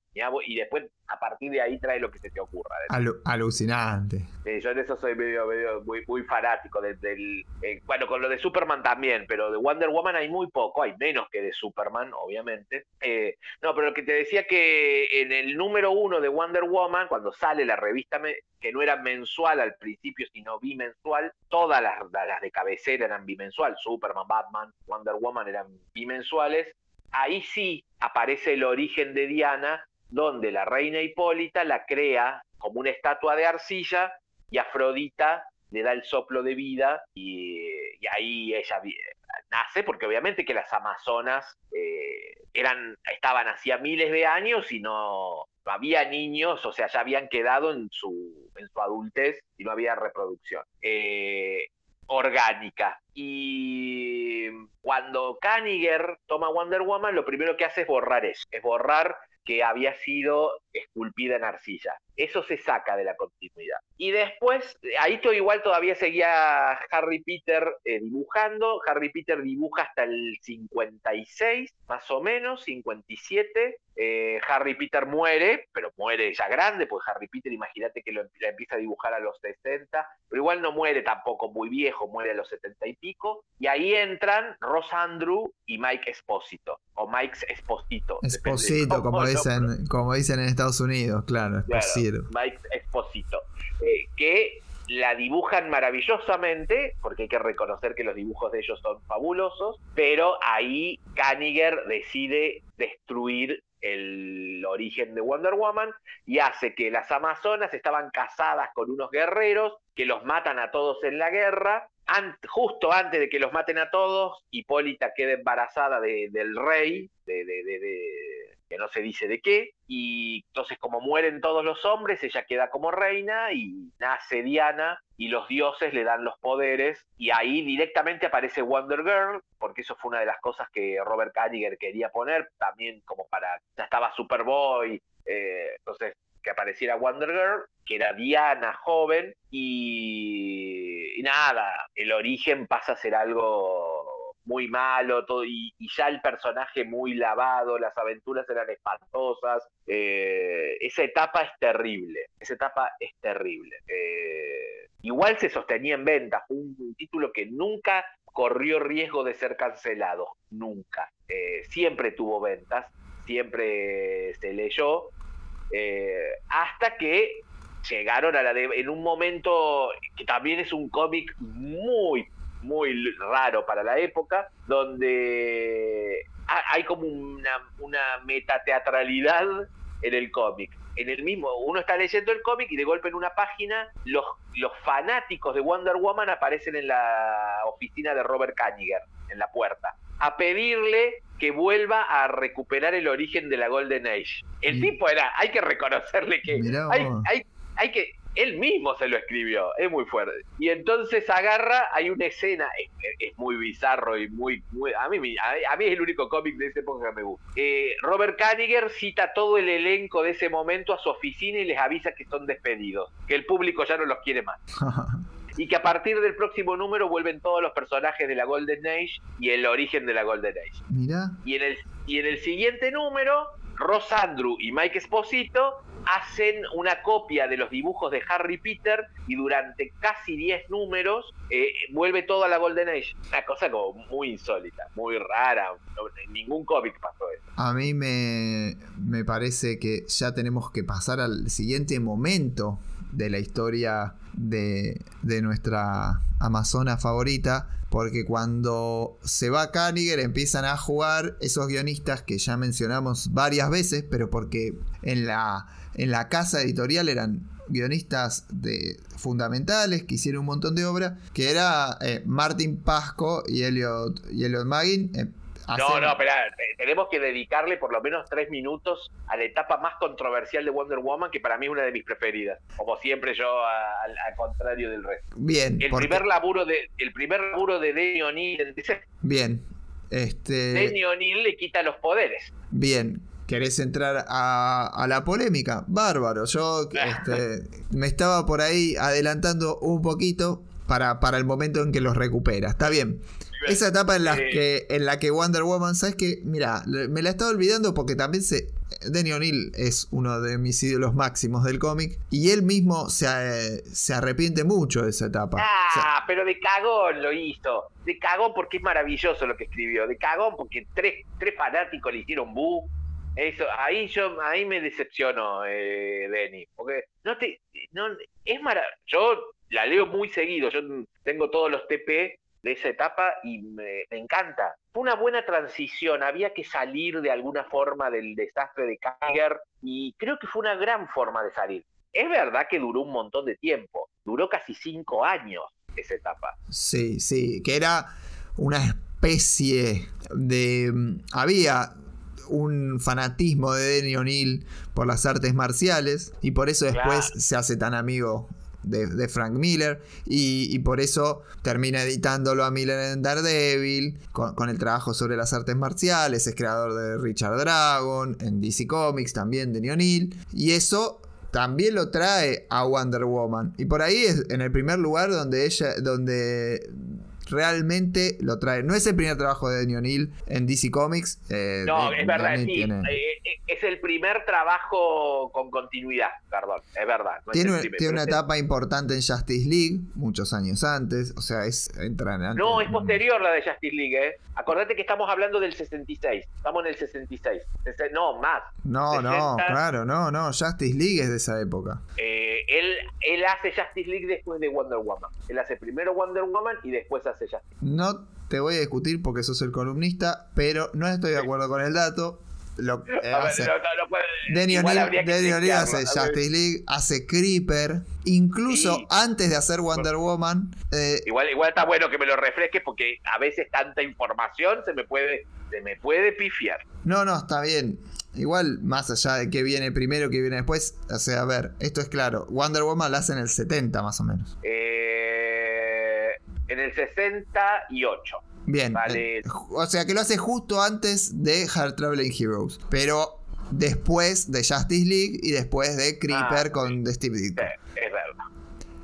Y después, a partir de ahí, trae lo que se te ocurra. Alu- alucinante. Yo en eso soy medio, medio muy, muy fanático de- del, eh, bueno, con lo de Superman también, pero de Wonder Woman hay muy poco, hay menos que de Superman, obviamente. Eh, no, pero lo que te decía que en el número uno de Wonder Woman, cuando sale la revista que no era mensual al principio, sino bimensual, todas las, de cabecera eran bimensual, Superman, Batman, Wonder Woman eran bimensuales. Ahí sí aparece el origen de Diana, donde la reina Hipólita la crea como una estatua de arcilla y Afrodita le da el soplo de vida y, ahí ella nace, porque obviamente que las amazonas eh, eran, estaban hacía miles de años y no había niños, o sea, ya habían quedado en su, en su adultez y no había reproducción. Eh, orgánica. Y cuando Kaniger toma Wonder Woman, lo primero que hace es borrar eso, es borrar que había sido esculpida en arcilla. Eso se saca de la continuidad. Y después, ahí todo igual todavía seguía Harry Peter eh, dibujando. Harry Peter dibuja hasta el 56, más o menos, 57. Eh, Harry Peter muere, pero muere ya grande, pues Harry Peter, imagínate que lo la empieza a dibujar a los 60, pero igual no muere tampoco muy viejo, muere a los 70 y pico. Y ahí entran Ross Andrew y Mike Espósito. O Mike's Esposito. Esposito, como dicen, como dicen en Estados Unidos, claro, Claro, Esposito. Mike Esposito. eh, que la dibujan maravillosamente, porque hay que reconocer que los dibujos de ellos son fabulosos, pero ahí Kaniger decide destruir el origen de Wonder Woman y hace que las Amazonas estaban casadas con unos guerreros que los matan a todos en la guerra. Justo antes de que los maten a todos, Hipólita queda embarazada de- del rey, de, de- de- de- que no se dice de qué, y entonces como mueren todos los hombres, ella queda como reina y nace Diana y los dioses le dan los poderes y ahí directamente aparece Wonder Girl, porque eso fue una de las cosas que Robert Kaniger quería poner, también como para, ya estaba Superboy, eh, entonces que apareciera Wonder Girl, que era Diana joven, y, nada, el origen pasa a ser algo muy malo, y, ya el personaje muy lavado, las aventuras eran espantosas, eh, esa etapa es terrible, esa etapa es terrible. Eh, igual se sostenía en venta, fue un, un título que nunca corrió riesgo de ser cancelado, nunca. Eh, siempre tuvo ventas, siempre se leyó, eh, hasta que llegaron a la en un momento que también es un cómic muy muy raro para la época donde ha- hay como una, una metateatralidad en el cómic en el mismo uno está leyendo el cómic y de golpe en una página los, los fanáticos de Wonder Woman aparecen en la oficina de Robert Kaniger en la puerta a pedirle que vuelva a recuperar el origen de la Golden Age. El tipo era, hay que reconocerle que hay, hay, hay que, él mismo se lo escribió, es muy fuerte. Y entonces agarra, hay una escena, es, es muy bizarro y muy, muy a, mí, me- a, a mí es el único cómic de esa época que me gusta. Eh, Robert Kaniger cita todo el elenco de ese momento a su oficina y les avisa que son despedidos, que el público ya no los quiere más <laughs> y que a partir del próximo número vuelven todos los personajes de la Golden Age y el origen de la Golden Age. Mirá, Y en el, y en el siguiente número, Ross Andrew y Mike Esposito hacen una copia de los dibujos de Harry Peter y durante casi 10 números eh, vuelve toda la Golden Age. Una cosa como muy insólita, muy rara. Ningún cómic pasó eso. a mí me, me parece que ya tenemos que pasar al siguiente momento de la historia de, de nuestra Amazona favorita. Porque cuando se va Kaniger empiezan a jugar esos guionistas que ya mencionamos varias veces, pero porque en la, en la casa editorial eran guionistas de, fundamentales que hicieron un montón de obra, que era eh, Martin Pasco y Elliot, y Elliot Magin. eh, No, no, espera, te- tenemos que dedicarle por lo menos tres minutos a la etapa más controversial de Wonder Woman, que para mí es una de mis preferidas. Como siempre yo, al, contrario del resto. Bien, El porque- primer laburo de, el primer laburo de O'Neill, DC, bien. Este, O'Neill le quita los poderes. bien. ¿Querés entrar a, a la polémica? Bárbaro. Yo este, <laughs> me estaba por ahí adelantando un poquito para, para el momento en que los recupera. Está bien. Esa etapa en la, que, en la que Wonder Woman, ¿sabes qué? Mira, me la estaba olvidando porque también se. Denny O'Neill es uno de mis ídolos máximos del cómic y él mismo se, se arrepiente mucho de esa etapa. O sea, Ah, pero de cagón lo hizo. De cagón porque es maravilloso lo que escribió. De cagón porque tres, tres fanáticos le hicieron bu. Eso, ahí yo, ahí me decepcionó eh. Porque no te, no, es maravilloso. Yo la leo muy seguido. Yo tengo todos los TP de esa etapa y me, me encanta. Fue una buena transición. Había que salir de alguna forma del desastre de Kager y creo que fue una gran forma de salir. Es verdad que duró un montón de tiempo. Duró casi cinco años esa etapa. Sí, sí, que era una especie de... mm, Había un fanatismo de Denny O'Neill por las artes marciales y por eso después Claro. se hace tan amigo de, de Frank Miller y, y por eso termina editándolo a Miller en Daredevil con, con el trabajo sobre las artes marciales, es creador de Richard Dragon, en DC Comics también Denny O'Neill y eso también lo trae a Wonder Woman. Y por ahí es en el primer lugar donde ella, donde realmente lo trae. No es el primer trabajo de Denny O'Neill en DC Comics. Eh, no, es verdad, sí. Eh, eh, es el primer trabajo con continuidad, perdón, es verdad. tiene, tiene una etapa importante en Justice League, muchos años antes, o sea, es entra No, es posterior la de Justice League, ¿eh? Acordate que estamos hablando del 66, estamos en el 66. No, más. No, no, claro, no, no, Justice League es de esa época. él, él hace Justice League después de Wonder Woman. Él hace primero Wonder Woman y después hace No te voy a discutir porque sos el columnista, pero no estoy de acuerdo con el dato. Lo, eh, hace, Denny O'Neill hace Justice League, hace Creeper, incluso antes de hacer Wonder Woman. Eh, igual, igual está bueno que me lo refresques porque a veces tanta información se me puede, se me puede pifiar. No, no, está bien. Igual, más allá de qué viene primero, qué viene después, o sea, a ver, esto es claro. Wonder Woman la hace en el 70 más o menos. Eh, en el 68. Bien. Vale. O sea que lo hace justo antes de Hard Traveling Heroes. Pero después de Justice League y después de Creeper ah, con Steve Ditko. es verdad.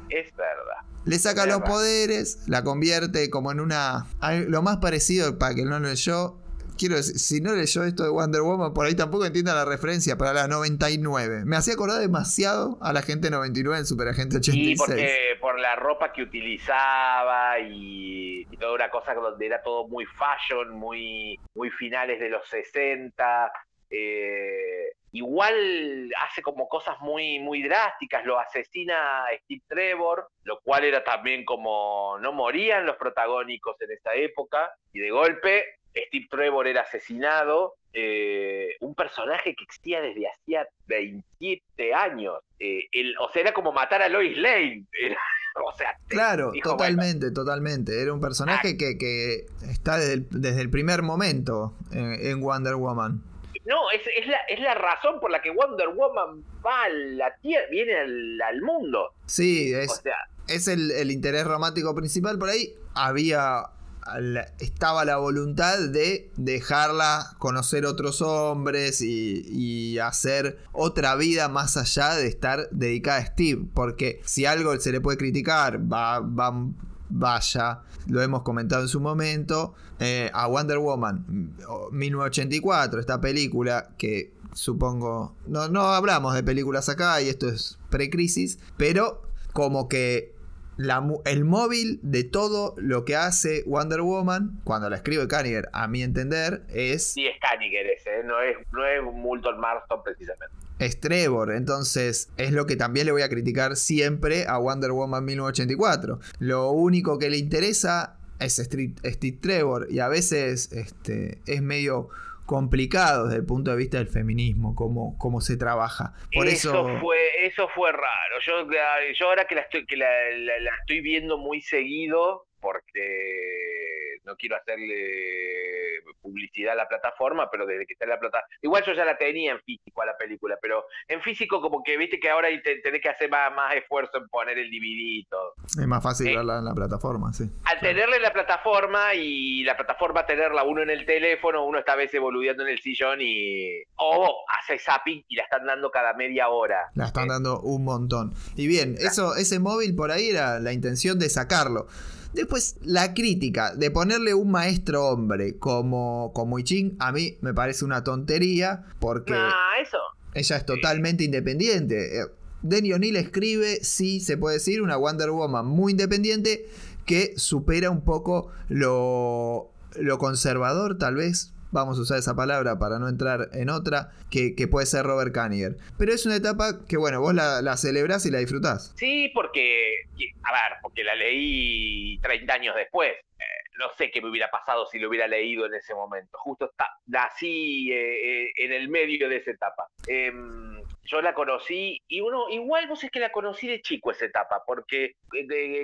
Es verdad. Le saca los poderes, la convierte como en una. Lo más parecido, para que no lo leyó, quiero decir, si no leyó esto de Wonder Woman, por ahí tampoco entienda la referencia para la 99. Me hacía acordar demasiado a la gente 99 en Superagente 86. Sí, porque por la ropa que utilizaba y, toda una cosa donde era todo muy fashion, muy, muy finales de los 60. Eh, igual hace como cosas muy, muy drásticas, lo asesina Steve Trevor, lo cual era también como no morían los protagónicos en esa época, y de golpe Steve Trevor era asesinado, eh, un personaje que existía desde hacía 27 años. Eh, o sea, era como matar a Lois Lane. <laughs> o sea, claro, totalmente, totalmente. Era un personaje que, que, está desde el, primer momento en, Wonder Woman. No, es, es, la, es, la, razón por la que Wonder Woman va a la tierra, viene al, mundo. Sí, es, es el, el interés romántico principal. Por ahí había estaba la voluntad de dejarla conocer otros hombres y, hacer otra vida más allá de estar dedicada a Steve. Porque si algo se le puede criticar, va, vaya, lo hemos comentado en su momento, eh, a Wonder Woman 1984, esta película que supongo, no, no hablamos de películas acá y esto es pre-crisis, pero como que el móvil de todo lo que hace Wonder Woman, cuando la escribe Kaniger, a mi entender, es. Sí, es Kaniger ese, ¿eh? no es, no es Moulton Marston precisamente. Es Trevor, entonces es lo que también le voy a criticar siempre a Wonder Woman 1984. Lo único que le interesa es Steve Trevor y a veces este, es medio complicado desde el punto de vista del feminismo, cómo, cómo se trabaja. Por eso, fue, eso fue raro. Yo, yo ahora que la estoy, que la estoy viendo muy seguido, porque no quiero hacerle publicidad a la plataforma, pero desde que está en la plataforma, igual yo ya la tenía en físico a la película, pero en físico como que viste que ahora tenés que hacer más, más esfuerzo en poner el DVD Es más fácil eh, verla en la plataforma, sí. Al tenerla en la plataforma y la plataforma tenerla uno en el teléfono, uno está a veces boludeando en el sillón y... O hace zapping y la están dando cada media hora. La están dando un montón. Y bien, eso, ese móvil por ahí era la intención de sacarlo. Después, la crítica de ponerle un maestro hombre como, como Ching a mí me parece una tontería porque eso. ella es totalmente independiente. Eh, Denny O'Neill escribe, sí, se puede decir, una Wonder Woman muy independiente que supera un poco lo, lo conservador, tal vez, vamos a usar esa palabra para no entrar en otra, que, puede ser Robert Kaniger. Pero es una etapa que, bueno, vos la, la celebrás y la disfrutás. Sí, porque, a ver, porque la leí 30 años después. Eh, no sé qué me hubiera pasado si lo hubiera leído en ese momento. Justo está, nací eh, eh, en el medio de esa etapa. Em, yo la conocí y uno, igual vos es que la conocí de chico esa etapa, porque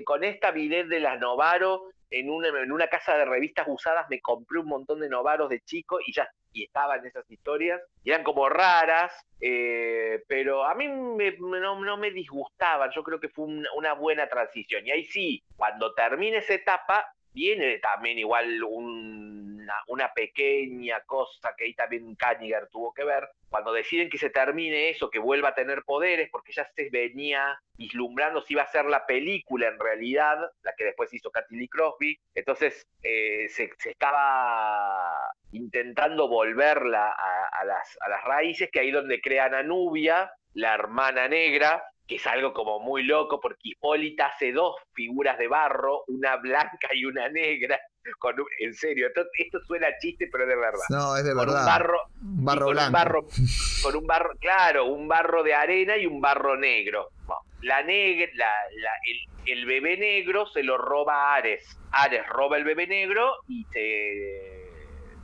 con esta avidez de las Novaro en una, en una casa de revistas usadas me compré un montón de novaros de chico y ya y estaban esas historias. Y eran como raras, eh, pero a mí no, me disgustaban. Yo creo que fue una, buena transición. Y ahí sí, cuando termine esa etapa, viene también igual un una, pequeña cosa que ahí también Kaniger tuvo que ver, cuando deciden que se termine eso, que vuelva a tener poderes, porque ya se venía vislumbrando si iba a ser la película en realidad, la que después hizo Katy Lee Crosby, entonces eh, se, estaba intentando volverla a, las, a las raíces, que ahí donde crean a Nubia, la hermana negra, que es algo como muy loco, porque Hipólita hace dos figuras de barro, una blanca y una negra, con en serio, esto, suena chiste, pero es de verdad. No, es de verdad. Un barro, barro con blanco. Un barro, con un barro, claro, un barro de arena y un barro negro. la negra, la, el, el, bebé negro se lo roba a Ares. Ares roba el bebé negro y se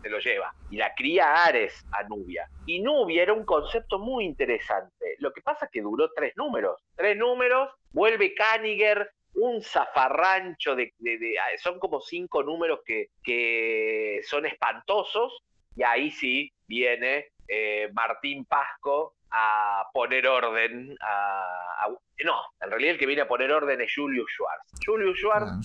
se lo lleva. Y la cría Ares a Nubia. Y Nubia era un concepto muy interesante. Lo que pasa es que duró tres números. Tres números, vuelve Kaniger, un zafarrancho de, ah, son como cinco números que, que, son espantosos. Y ahí sí viene eh, Martín Pasco a poner orden a, no, en realidad el que viene a poner orden es Julius Schwartz. Julius Schwartz ah,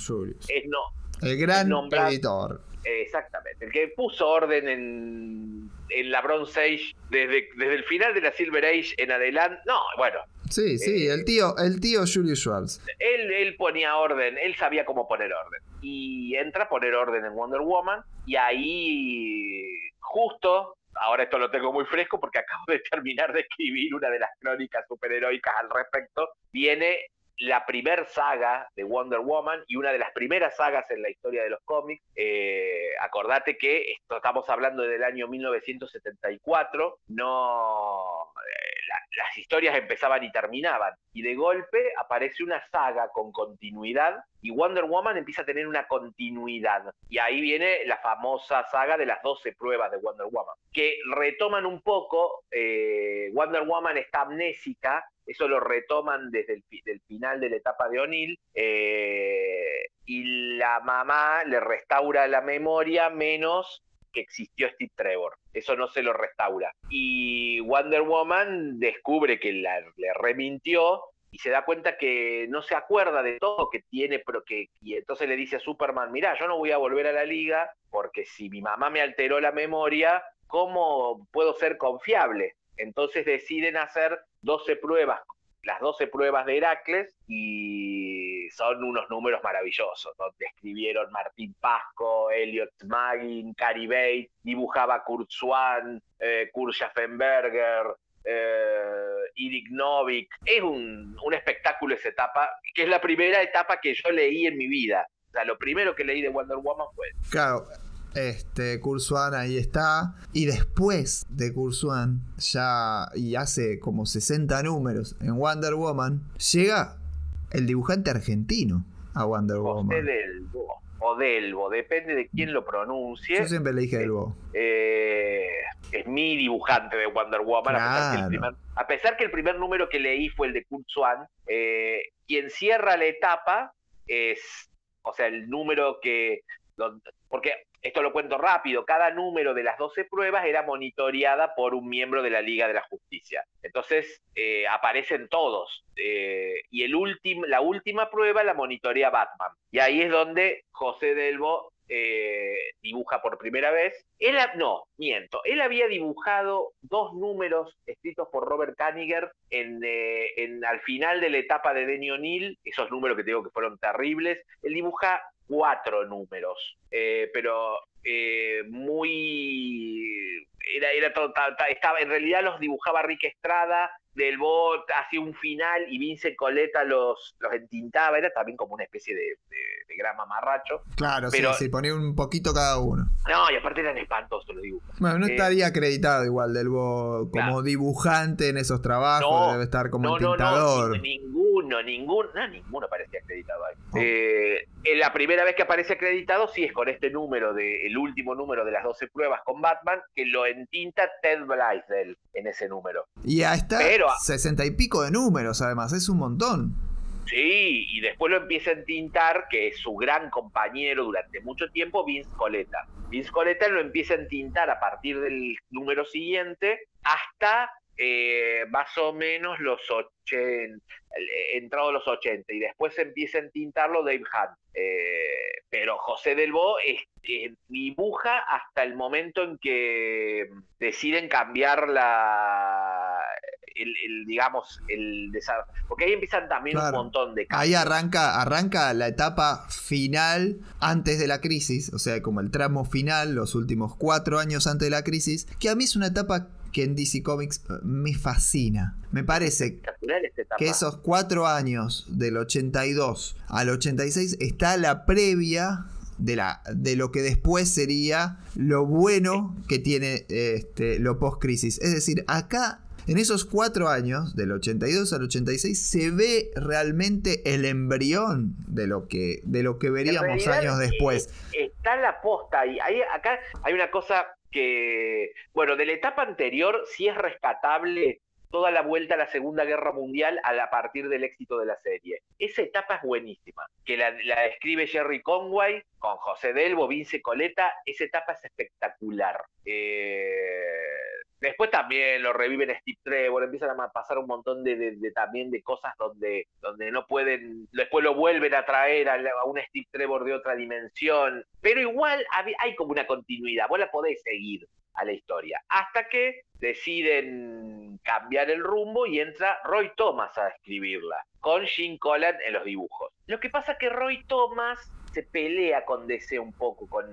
es no el gran editor. Exactamente, el que puso orden en, en la Bronze Age desde, desde el final de la Silver Age en adelante. No, bueno. Sí, sí, eh, el tío, el tío Julius Schwartz. Él, él ponía orden, él sabía cómo poner orden. Y entra a poner orden en Wonder Woman y ahí justo ahora esto lo tengo muy fresco porque <laughs> acabo de terminar de escribir una de las crónicas superheroicas al respecto, viene la primer saga de Wonder Woman y una de las primeras sagas en la historia de los cómics. Eh, acordate que estamos hablando del año 1974, no, eh, las historias empezaban y terminaban, y de golpe aparece una saga con continuidad y Wonder Woman empieza a tener una continuidad. Y ahí viene la famosa saga de las 12 pruebas de Wonder Woman, que retoman un poco, eh, Wonder Woman está amnésica, eso lo retoman desde el final de la etapa de O'Neill, eh, y la mamá le restaura la memoria menos que existió Steve Trevor. Eso no se lo restaura. Y Wonder Woman descubre que la, le remintió y se da cuenta que no se acuerda de todo que tiene, pero que y entonces le dice a Superman, mira, yo no voy a volver a la liga porque si mi mamá me alteró la memoria, ¿cómo puedo ser confiable? Entonces deciden hacer 12 pruebas, las 12 pruebas de Heracles, y son unos números maravillosos. Donde escribieron Martín Pasco, Elliot Smagin, Cary Bates, dibujaba Kurt Swan, eh, Kurt Schaffenberger, eh, Novik. Es un, un espectáculo esa etapa, que es la primera etapa que yo leí en mi vida. O sea, lo primero que leí de Wonder Woman fue. Claro, este, Kursuan ahí está. Y después de Kursuan, ya y hace como 60 números en Wonder Woman, llega el dibujante argentino a Wonder Woman. Delbo, o Delbo, depende de quién lo pronuncie. Yo siempre le dije Delbo. Eh, es mi dibujante de Wonder Woman, a, pesar que el primer, número que leí fue el de Kursuan, eh, quien cierra la etapa es, o sea, el número que porque esto lo cuento rápido, cada número de las 12 pruebas era monitoreada por un miembro de la Liga de la Justicia. Entonces eh, aparecen todos. Eh, y el la última prueba la monitorea Batman. Y ahí es donde José Delbo eh, dibuja por primera vez. Él, no, miento. Él había dibujado dos números escritos por Robert Kaniger en, al final de la etapa de Denny O'Neill, esos números que te digo que fueron terribles. Él dibuja cuatro números, eh, pero eh, muy era, era todo, estaba, en realidad los dibujaba Rick Estrada, del bot hacía un final y Vince Coleta los, los entintaba, era también como una especie de, de, gran mamarracho. Claro, pero, sí, ponía un poquito cada uno. No, y aparte eran espantosos los dibujos. Bueno, no eh, estaría acreditado igual del como dibujante en esos trabajos, debe estar como entintador. No, ninguno, ninguno, no, ninguno parecía acreditado ahí. Eh, la primera vez que aparece acreditado sí es con este número, de, el último número de las 12 pruebas con Batman, que lo entinta Ted Blaisdell en ese número. Y ahí está sesenta y pico de números, además, es un montón. Sí, y después lo empieza a entintar, que es su gran compañero durante mucho tiempo, Vince Coleta. Vince Coleta lo empieza a entintar a partir del número siguiente hasta eh, más o menos los 80, entrado los 80, y después empieza a entintarlo Dave Hunt. Eh, pero José Delbo es que dibuja hasta el momento en que deciden cambiar la el, digamos el desarrollo porque ahí empiezan también un montón de cambios. ahí arranca arranca la etapa final antes de la crisis o sea como el tramo final los últimos cuatro años antes de la crisis que a mí es una etapa que en DC Comics eh, me fascina. Me parece que esos cuatro años del 82 al 86 está la previa de, la, de lo que después sería lo bueno que tiene este, lo post-crisis. Es decir, acá en esos cuatro años, del 82 al 86, se ve realmente el embrión de lo que, de lo que veríamos años después. Está la posta y acá hay una cosa que, bueno, de la etapa anterior sí es rescatable toda la vuelta a la Segunda Guerra Mundial a, partir del éxito de la serie. Esa etapa es buenísima, que la, la escribe Jerry Conway con José Delbo, Vince Coleta, esa etapa es espectacular. Eh, Después también lo reviven Steve Trevor, empiezan a pasar un montón de, también de cosas donde, donde no pueden, después lo vuelven a traer a, un Steve Trevor de otra dimensión, pero igual hay como una continuidad, vos la podés seguir a la historia, hasta que deciden cambiar el rumbo y entra Roy Thomas a escribirla, con Jim Collan en los dibujos. Lo que pasa es que Roy Thomas se pelea con DC un poco, con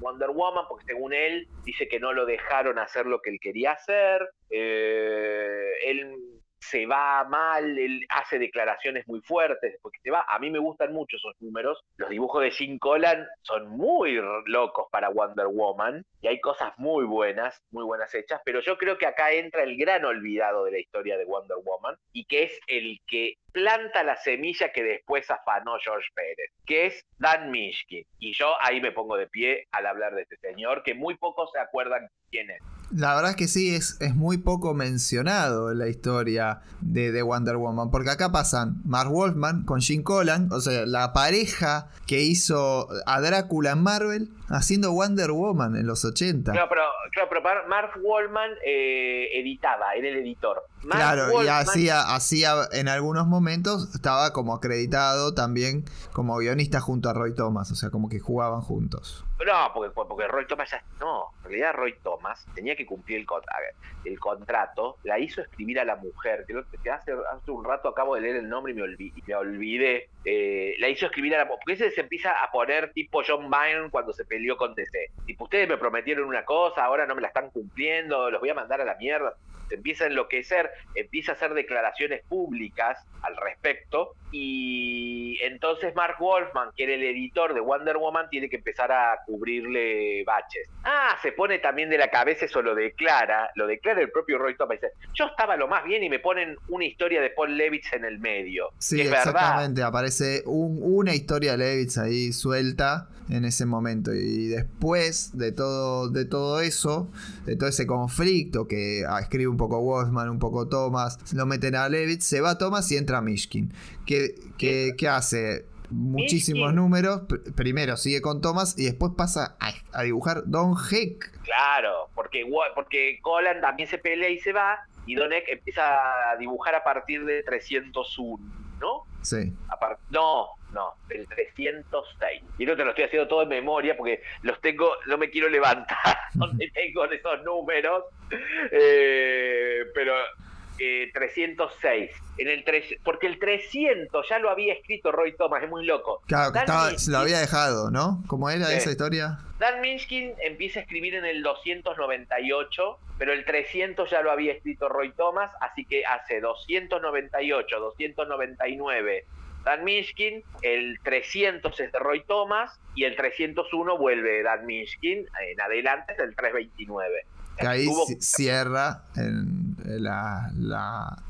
Wonder Woman, porque según él dice que no lo dejaron hacer lo que él quería hacer. Eh, él se va mal, él hace declaraciones muy fuertes porque se va. A mí me gustan mucho esos números. Los dibujos de Jim Collan son muy locos para Wonder Woman y hay cosas muy buenas, muy buenas hechas, pero yo creo que acá entra el gran olvidado de la historia de Wonder Woman y que es el que planta la semilla que después afanó George Pérez, que es Dan Mishkin. Y yo ahí me pongo de pie al hablar de este señor, que muy pocos se acuerdan quién es. La verdad es que sí, es, es muy poco mencionado en la historia de, de, Wonder Woman, porque acá pasan Mark Wolfman con Jim Collan, o sea, la pareja que hizo a Drácula en Marvel, haciendo Wonder Woman en los 80. Claro, pero, claro, pero Mark Wallman eh, editaba, era el editor. claro, y hacía, hacía en algunos momentos, estaba como acreditado también como guionista junto a Roy Thomas, o sea, como que jugaban juntos. No, porque, porque Roy Thomas ya. No, en realidad Roy Thomas tenía que cumplir el, el contrato, la hizo escribir a la mujer, que, hace, hace un rato acabo de leer el nombre y me, olvidé. Me olvidé eh, la hizo escribir a la mujer. Porque ese se empieza a poner tipo John Byrne cuando se peleó con DC. Tipo, ustedes me prometieron una cosa, ahora no me la están cumpliendo, los voy a mandar a la mierda se empieza a enloquecer, empieza a hacer declaraciones públicas al respecto y entonces Mark Wolfman, que era el editor de Wonder Woman, tiene que empezar a cubrirle baches. Ah, se pone también de la cabeza, eso lo declara, lo declara el propio Roy Thomas. Dice, yo estaba lo más bien y me ponen una historia de Paul Levitz en el medio. Sí, exactamente, aparece una historia de Levitz ahí suelta en ese momento y después de todo, de todo eso, de todo ese conflicto que ah, escribe un poco Wolfman, un poco Thomas, lo meten a Levitz, se va Thomas y entra Mishkin. Que, que, hace muchísimos números. Primero sigue con Thomas y después pasa a, dibujar Don Heck. Claro, porque, porque Colin también se pelea y se va. Y Don Heck empieza a dibujar a partir de 301, ¿no? Sí. no, no, del 306. Y no te lo estoy haciendo todo en memoria porque los tengo, no me quiero levantar <laughs> donde <laughs> tengo esos números. Eh, pero 306. Eh, en el porque el 300 ya lo había escrito Roy Thomas, es muy loco. Claro, que lo había dejado, ¿no? ¿Cómo era esa historia? Dan Minskin empieza a escribir en el 298, pero el 300 ya lo había escrito Roy Thomas, así que hace 298, 299. Dan Minskin, el 300 es de Roy Thomas y el 301 vuelve Dan Minskin en adelante es el 329. Que ahí cierra en la,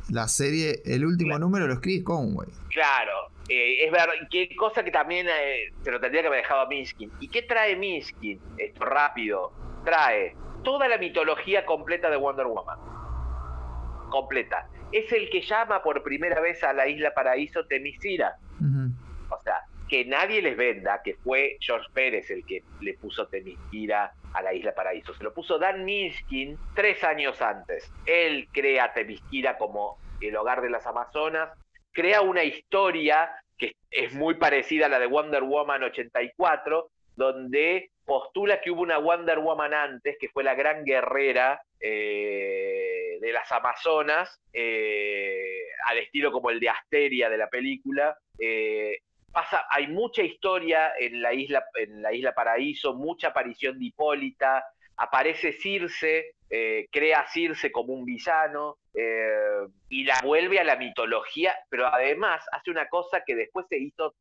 la, serie, el último número lo escribe Conway. Claro, eh, es verdad, qué cosa que también eh, se lo tendría que haber dejado a Minskin. ¿Y qué trae Minskin? Esto rápido, trae toda la mitología completa de Wonder Woman. Completa. Es el que llama por primera vez a la isla Paraíso Temisira. O sea, que nadie les venda que fue George Pérez el que le puso Temisira a la isla Paraíso. Se lo puso Dan Minskin tres años antes. Él crea Temisquira como el hogar de las Amazonas, crea una historia que es muy parecida a la de Wonder Woman 84, donde postula que hubo una Wonder Woman antes, que fue la gran guerrera eh, de las Amazonas, eh, al estilo como el de Asteria de la película. Eh, pasa, hay mucha historia en la isla, en la isla Paraíso, mucha aparición de Hipólita, aparece Circe, crea a Circe como un villano y la vuelve a la mitología, pero además hace una cosa que después se hizo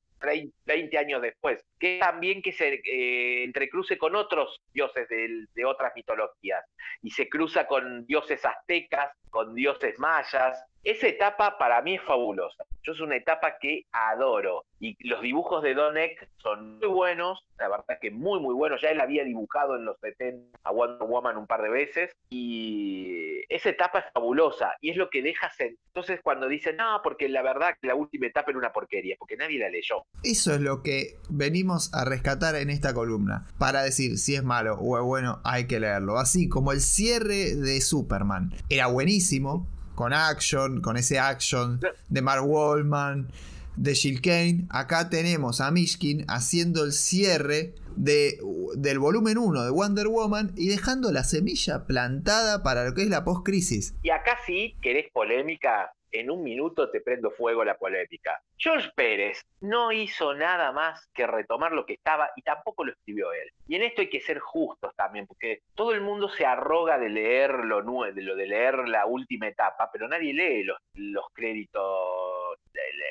20 años después, que también que se eh, entrecruce con otros dioses de, otras mitologías y se cruza con dioses aztecas, con dioses mayas. Esa etapa para mí es fabulosa. Yo es una etapa que adoro y los dibujos de Donek son muy buenos, la verdad que muy muy buenos. Ya él había dibujado en los 70 a Wonder Woman un par de veces y esa etapa es fabulosa y es lo que deja Entonces cuando dicen, no, porque la verdad que la última etapa era una porquería, porque nadie la leyó. Eso es lo que venimos a rescatar en esta columna, para decir si es malo o es bueno, hay que leerlo. Así como el cierre de Superman era buenísimo, con action, con ese action de Mark Wallman, de Jill Kane. Acá tenemos a Mishkin haciendo el cierre de, del volumen 1 de Wonder Woman y dejando la semilla plantada para lo que es la post-crisis. Y acá sí, querés polémica, en un minuto te prendo fuego la polémica. George Pérez no hizo nada más que retomar lo que estaba y tampoco lo escribió él. Y en esto hay que ser justos también, porque todo el mundo se arroga de leer lo de lo de leer la última etapa, pero nadie lee los, los créditos,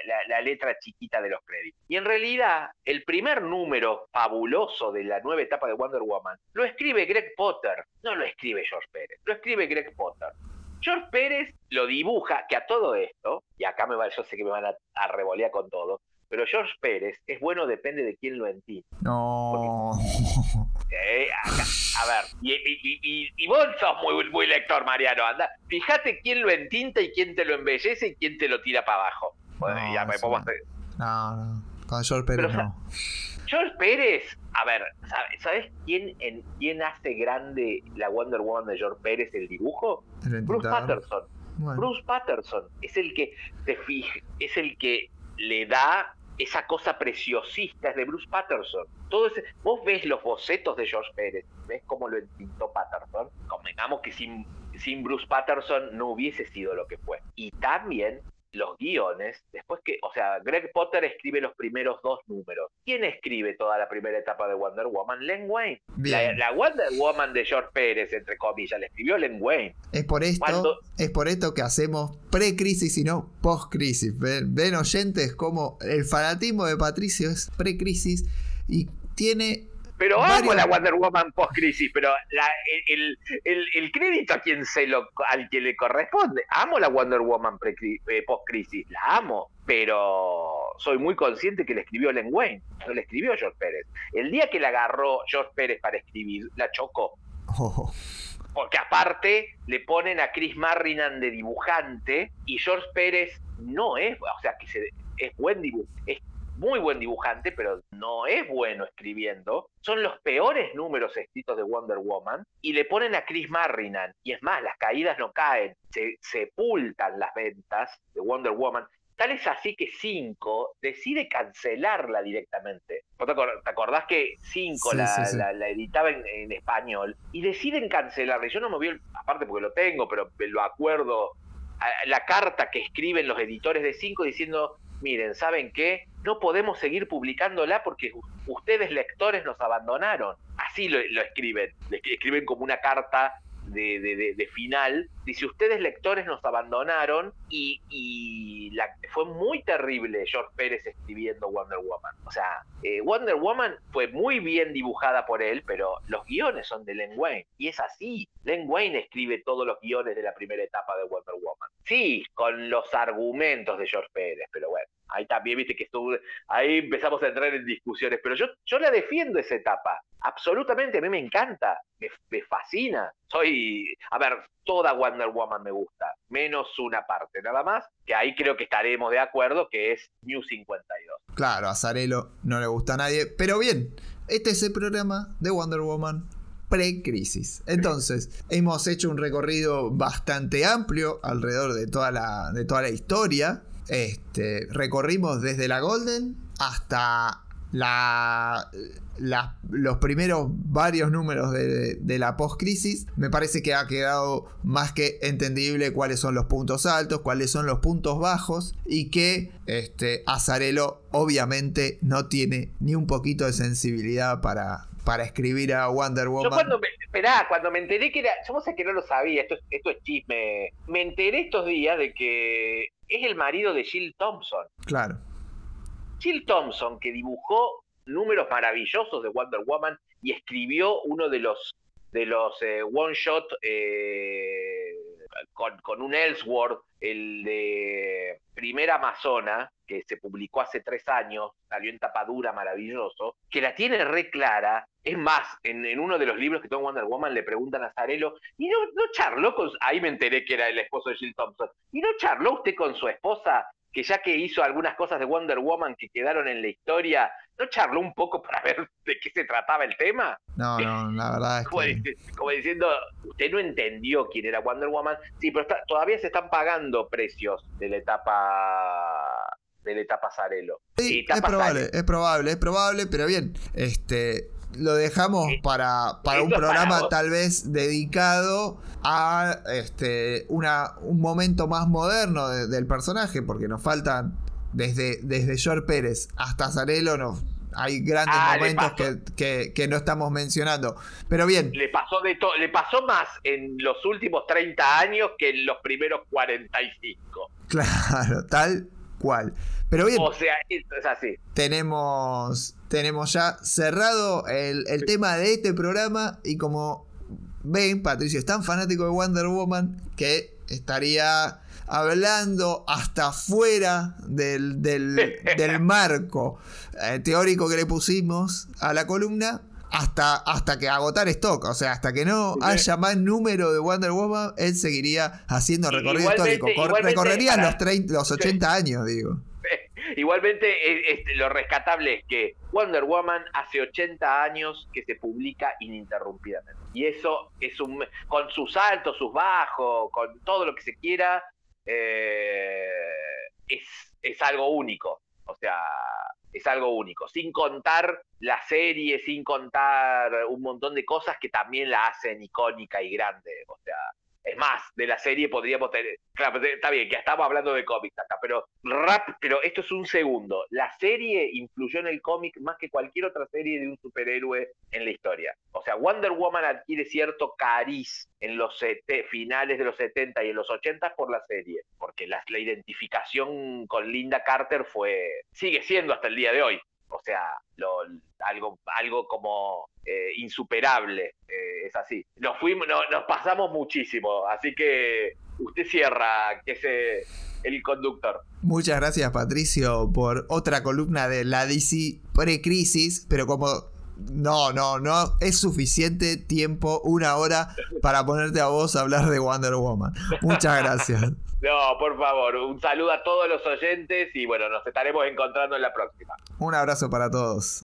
la, la letra chiquita de los créditos. Y en realidad, el primer número fabuloso de la nueva etapa de Wonder Woman lo escribe Greg Potter, no lo escribe George Pérez, lo escribe Greg Potter. George Pérez lo dibuja, que a todo esto, y acá me va, yo sé que me van a, a revolear con todo, pero George Pérez es bueno depende de quién lo entiende. No. Eh, a ver, y, vos sos muy, muy lector, Mariano, anda, fíjate quién lo entinta y quién te lo embellece y quién te lo tira para abajo. no, ya me pongo no, no, con George Pérez no. George Pérez, a ver, ¿sabes, quién, en, quién hace grande la Wonder Woman de George Pérez el dibujo? Bruce Patterson. Bruce Patterson es el que te fije, es el que le da esa cosa preciosista es de Bruce Patterson. Todo ese, vos ves los bocetos de George Pérez, ves cómo lo entintó Patterson. Convengamos que sin, sin Bruce Patterson no hubiese sido lo que fue. Y también los guiones, después que, o sea, Greg Potter escribe los primeros dos números. ¿Quién escribe toda la primera etapa de Wonder Woman? Len Wayne. La, Wonder Woman de George Pérez, entre comillas, la escribió Len Wayne. Es por esto, es por esto que hacemos pre-crisis y no post-crisis. ¿Ven, ven oyentes como el fanatismo de Patricio es pre-crisis y tiene pero amo la Wonder Woman post-crisis, pero el, crédito a quien se lo, al que le corresponde. Amo la Wonder Woman eh, post-crisis, la amo, pero soy muy consciente que le escribió Len Wayne, no le escribió George Pérez. El día que la agarró George Pérez para escribir, la chocó. Oh. Porque aparte le ponen a Chris Marrinan de dibujante y George Pérez no es, o sea, que se, es buen dibujante, muy buen dibujante, pero no es bueno escribiendo. Son los peores números escritos de Wonder Woman y le ponen a Chris Marrinan. Y es más, las caídas no caen, se sepultan las ventas de Wonder Woman. Tal es así que 5 decide cancelarla directamente. ¿Te acordás que 5 la, editaba en, español? Y deciden cancelarla. Yo no me vi, aparte porque lo tengo, pero lo acuerdo, la carta que escriben los editores de 5 diciendo miren, ¿saben qué? No podemos seguir publicándola porque ustedes lectores nos abandonaron. Así lo, escriben, escriben como una carta de, final, dice, ustedes lectores nos abandonaron y, fue muy terrible George Pérez escribiendo Wonder Woman. O sea, eh, Wonder Woman fue muy bien dibujada por él, pero los guiones son de Len Wayne. Y es así, Len Wayne escribe todos los guiones de la primera etapa de Wonder Woman. Sí, con los argumentos de George Pérez, pero bueno ahí también viste que estuvo, ahí empezamos a entrar en discusiones, pero yo, yo la defiendo esa etapa, absolutamente, a mí me encanta, me, fascina, soy, a ver, toda Wonder Woman me gusta, menos una parte nada más, que ahí creo que estaremos de acuerdo, que es New 52. Claro, a Zarelo no le gusta a nadie, pero bien, este es el programa de Wonder Woman pre-crisis. Entonces, hemos hecho un recorrido bastante amplio alrededor de toda la, de toda la historia este, recorrimos desde la Golden hasta la, los primeros varios números de, la post-crisis, me parece que ha quedado más que entendible cuáles son los puntos altos, cuáles son los puntos bajos y que este, Azarelo obviamente no tiene ni un poquito de sensibilidad para, para escribir a Wonder Woman. Yo cuando me, esperá, cuando me enteré que era, yo no sé que no lo sabía, esto, esto es chisme, me enteré estos días de que es el marido de Jill Thompson. Claro. Jill Thompson, que dibujó números maravillosos de Wonder Woman y escribió uno de los de los eh, one shot eh, con, un Ellsworth, el de Primera Amazona, que se publicó hace tres años, salió en tapadura maravilloso, que la tiene re clara. Es más, en, uno de los libros que tengo Wonder Woman le preguntan a Zarello, ¿y no, no charló con.? Ahí me enteré que era el esposo de Jill Thompson. ¿Y no charló usted con su esposa que ya que hizo algunas cosas de Wonder Woman que quedaron en la historia, ¿no charló un poco para ver <laughs> de qué se trataba el tema? No, no, la <laughs> verdad es que... como, diciendo, usted no entendió quién era Wonder Woman. Sí, pero todavía se están pagando precios de la etapa de la etapa Zarelo. Sí, es probable, es probable, es probable, pero bien, este lo dejamos para, para un programa tal vez dedicado a este una, un momento más moderno del personaje, porque nos faltan desde, desde George Pérez hasta Zarelo, nos, hay grandes ah, momentos que, que, no estamos mencionando. Pero bien. Le pasó, de todo le pasó más en los últimos 30 años que en los primeros 45. Claro, tal cual. Pero bien. O sea, es así. Tenemos, tenemos ya cerrado el, tema de este programa y como ven, Patricio es tan fanático de Wonder Woman que estaría hablando hasta fuera del, del, <laughs> marco eh, teórico que le pusimos a la columna hasta, hasta que agotar stock, o sea, hasta que no haya más número de Wonder Woman, él seguiría haciendo recorrido histórico. Recorrerían los, los 80 años, digo. Igualmente, lo rescatable es que Wonder Woman hace 80 años que se publica ininterrumpidamente. Y eso es un. con sus altos, sus bajos, con todo lo que se quiera, eh, es, es algo único. O sea, es algo único. Sin contar la serie, sin contar un montón de cosas que también la hacen icónica y grande. O sea, es más, de la serie podríamos tener. Está bien, que estamos hablando de cómics acá, pero rap, pero esto es un segundo. La serie influyó en el cómic más que cualquier otra serie de un superhéroe en la historia. O sea, Wonder Woman adquiere cierto cariz en los finales de los 70 y en los 80 por la serie, porque la, la identificación con Linda Carter fue sigue siendo hasta el día de hoy o sea, lo, algo, algo como eh, insuperable, eh, es así. Nos fuimos, nos pasamos muchísimo, así que usted cierra, que es el conductor. Muchas gracias Patricio por otra columna de la DC pre-crisis, pero como no, no, no es suficiente tiempo, una hora, para ponerte a vos a hablar de Wonder Woman. Muchas gracias. <laughs> No, por favor, un saludo a todos los oyentes y bueno, nos estaremos encontrando en la próxima. Un abrazo para todos.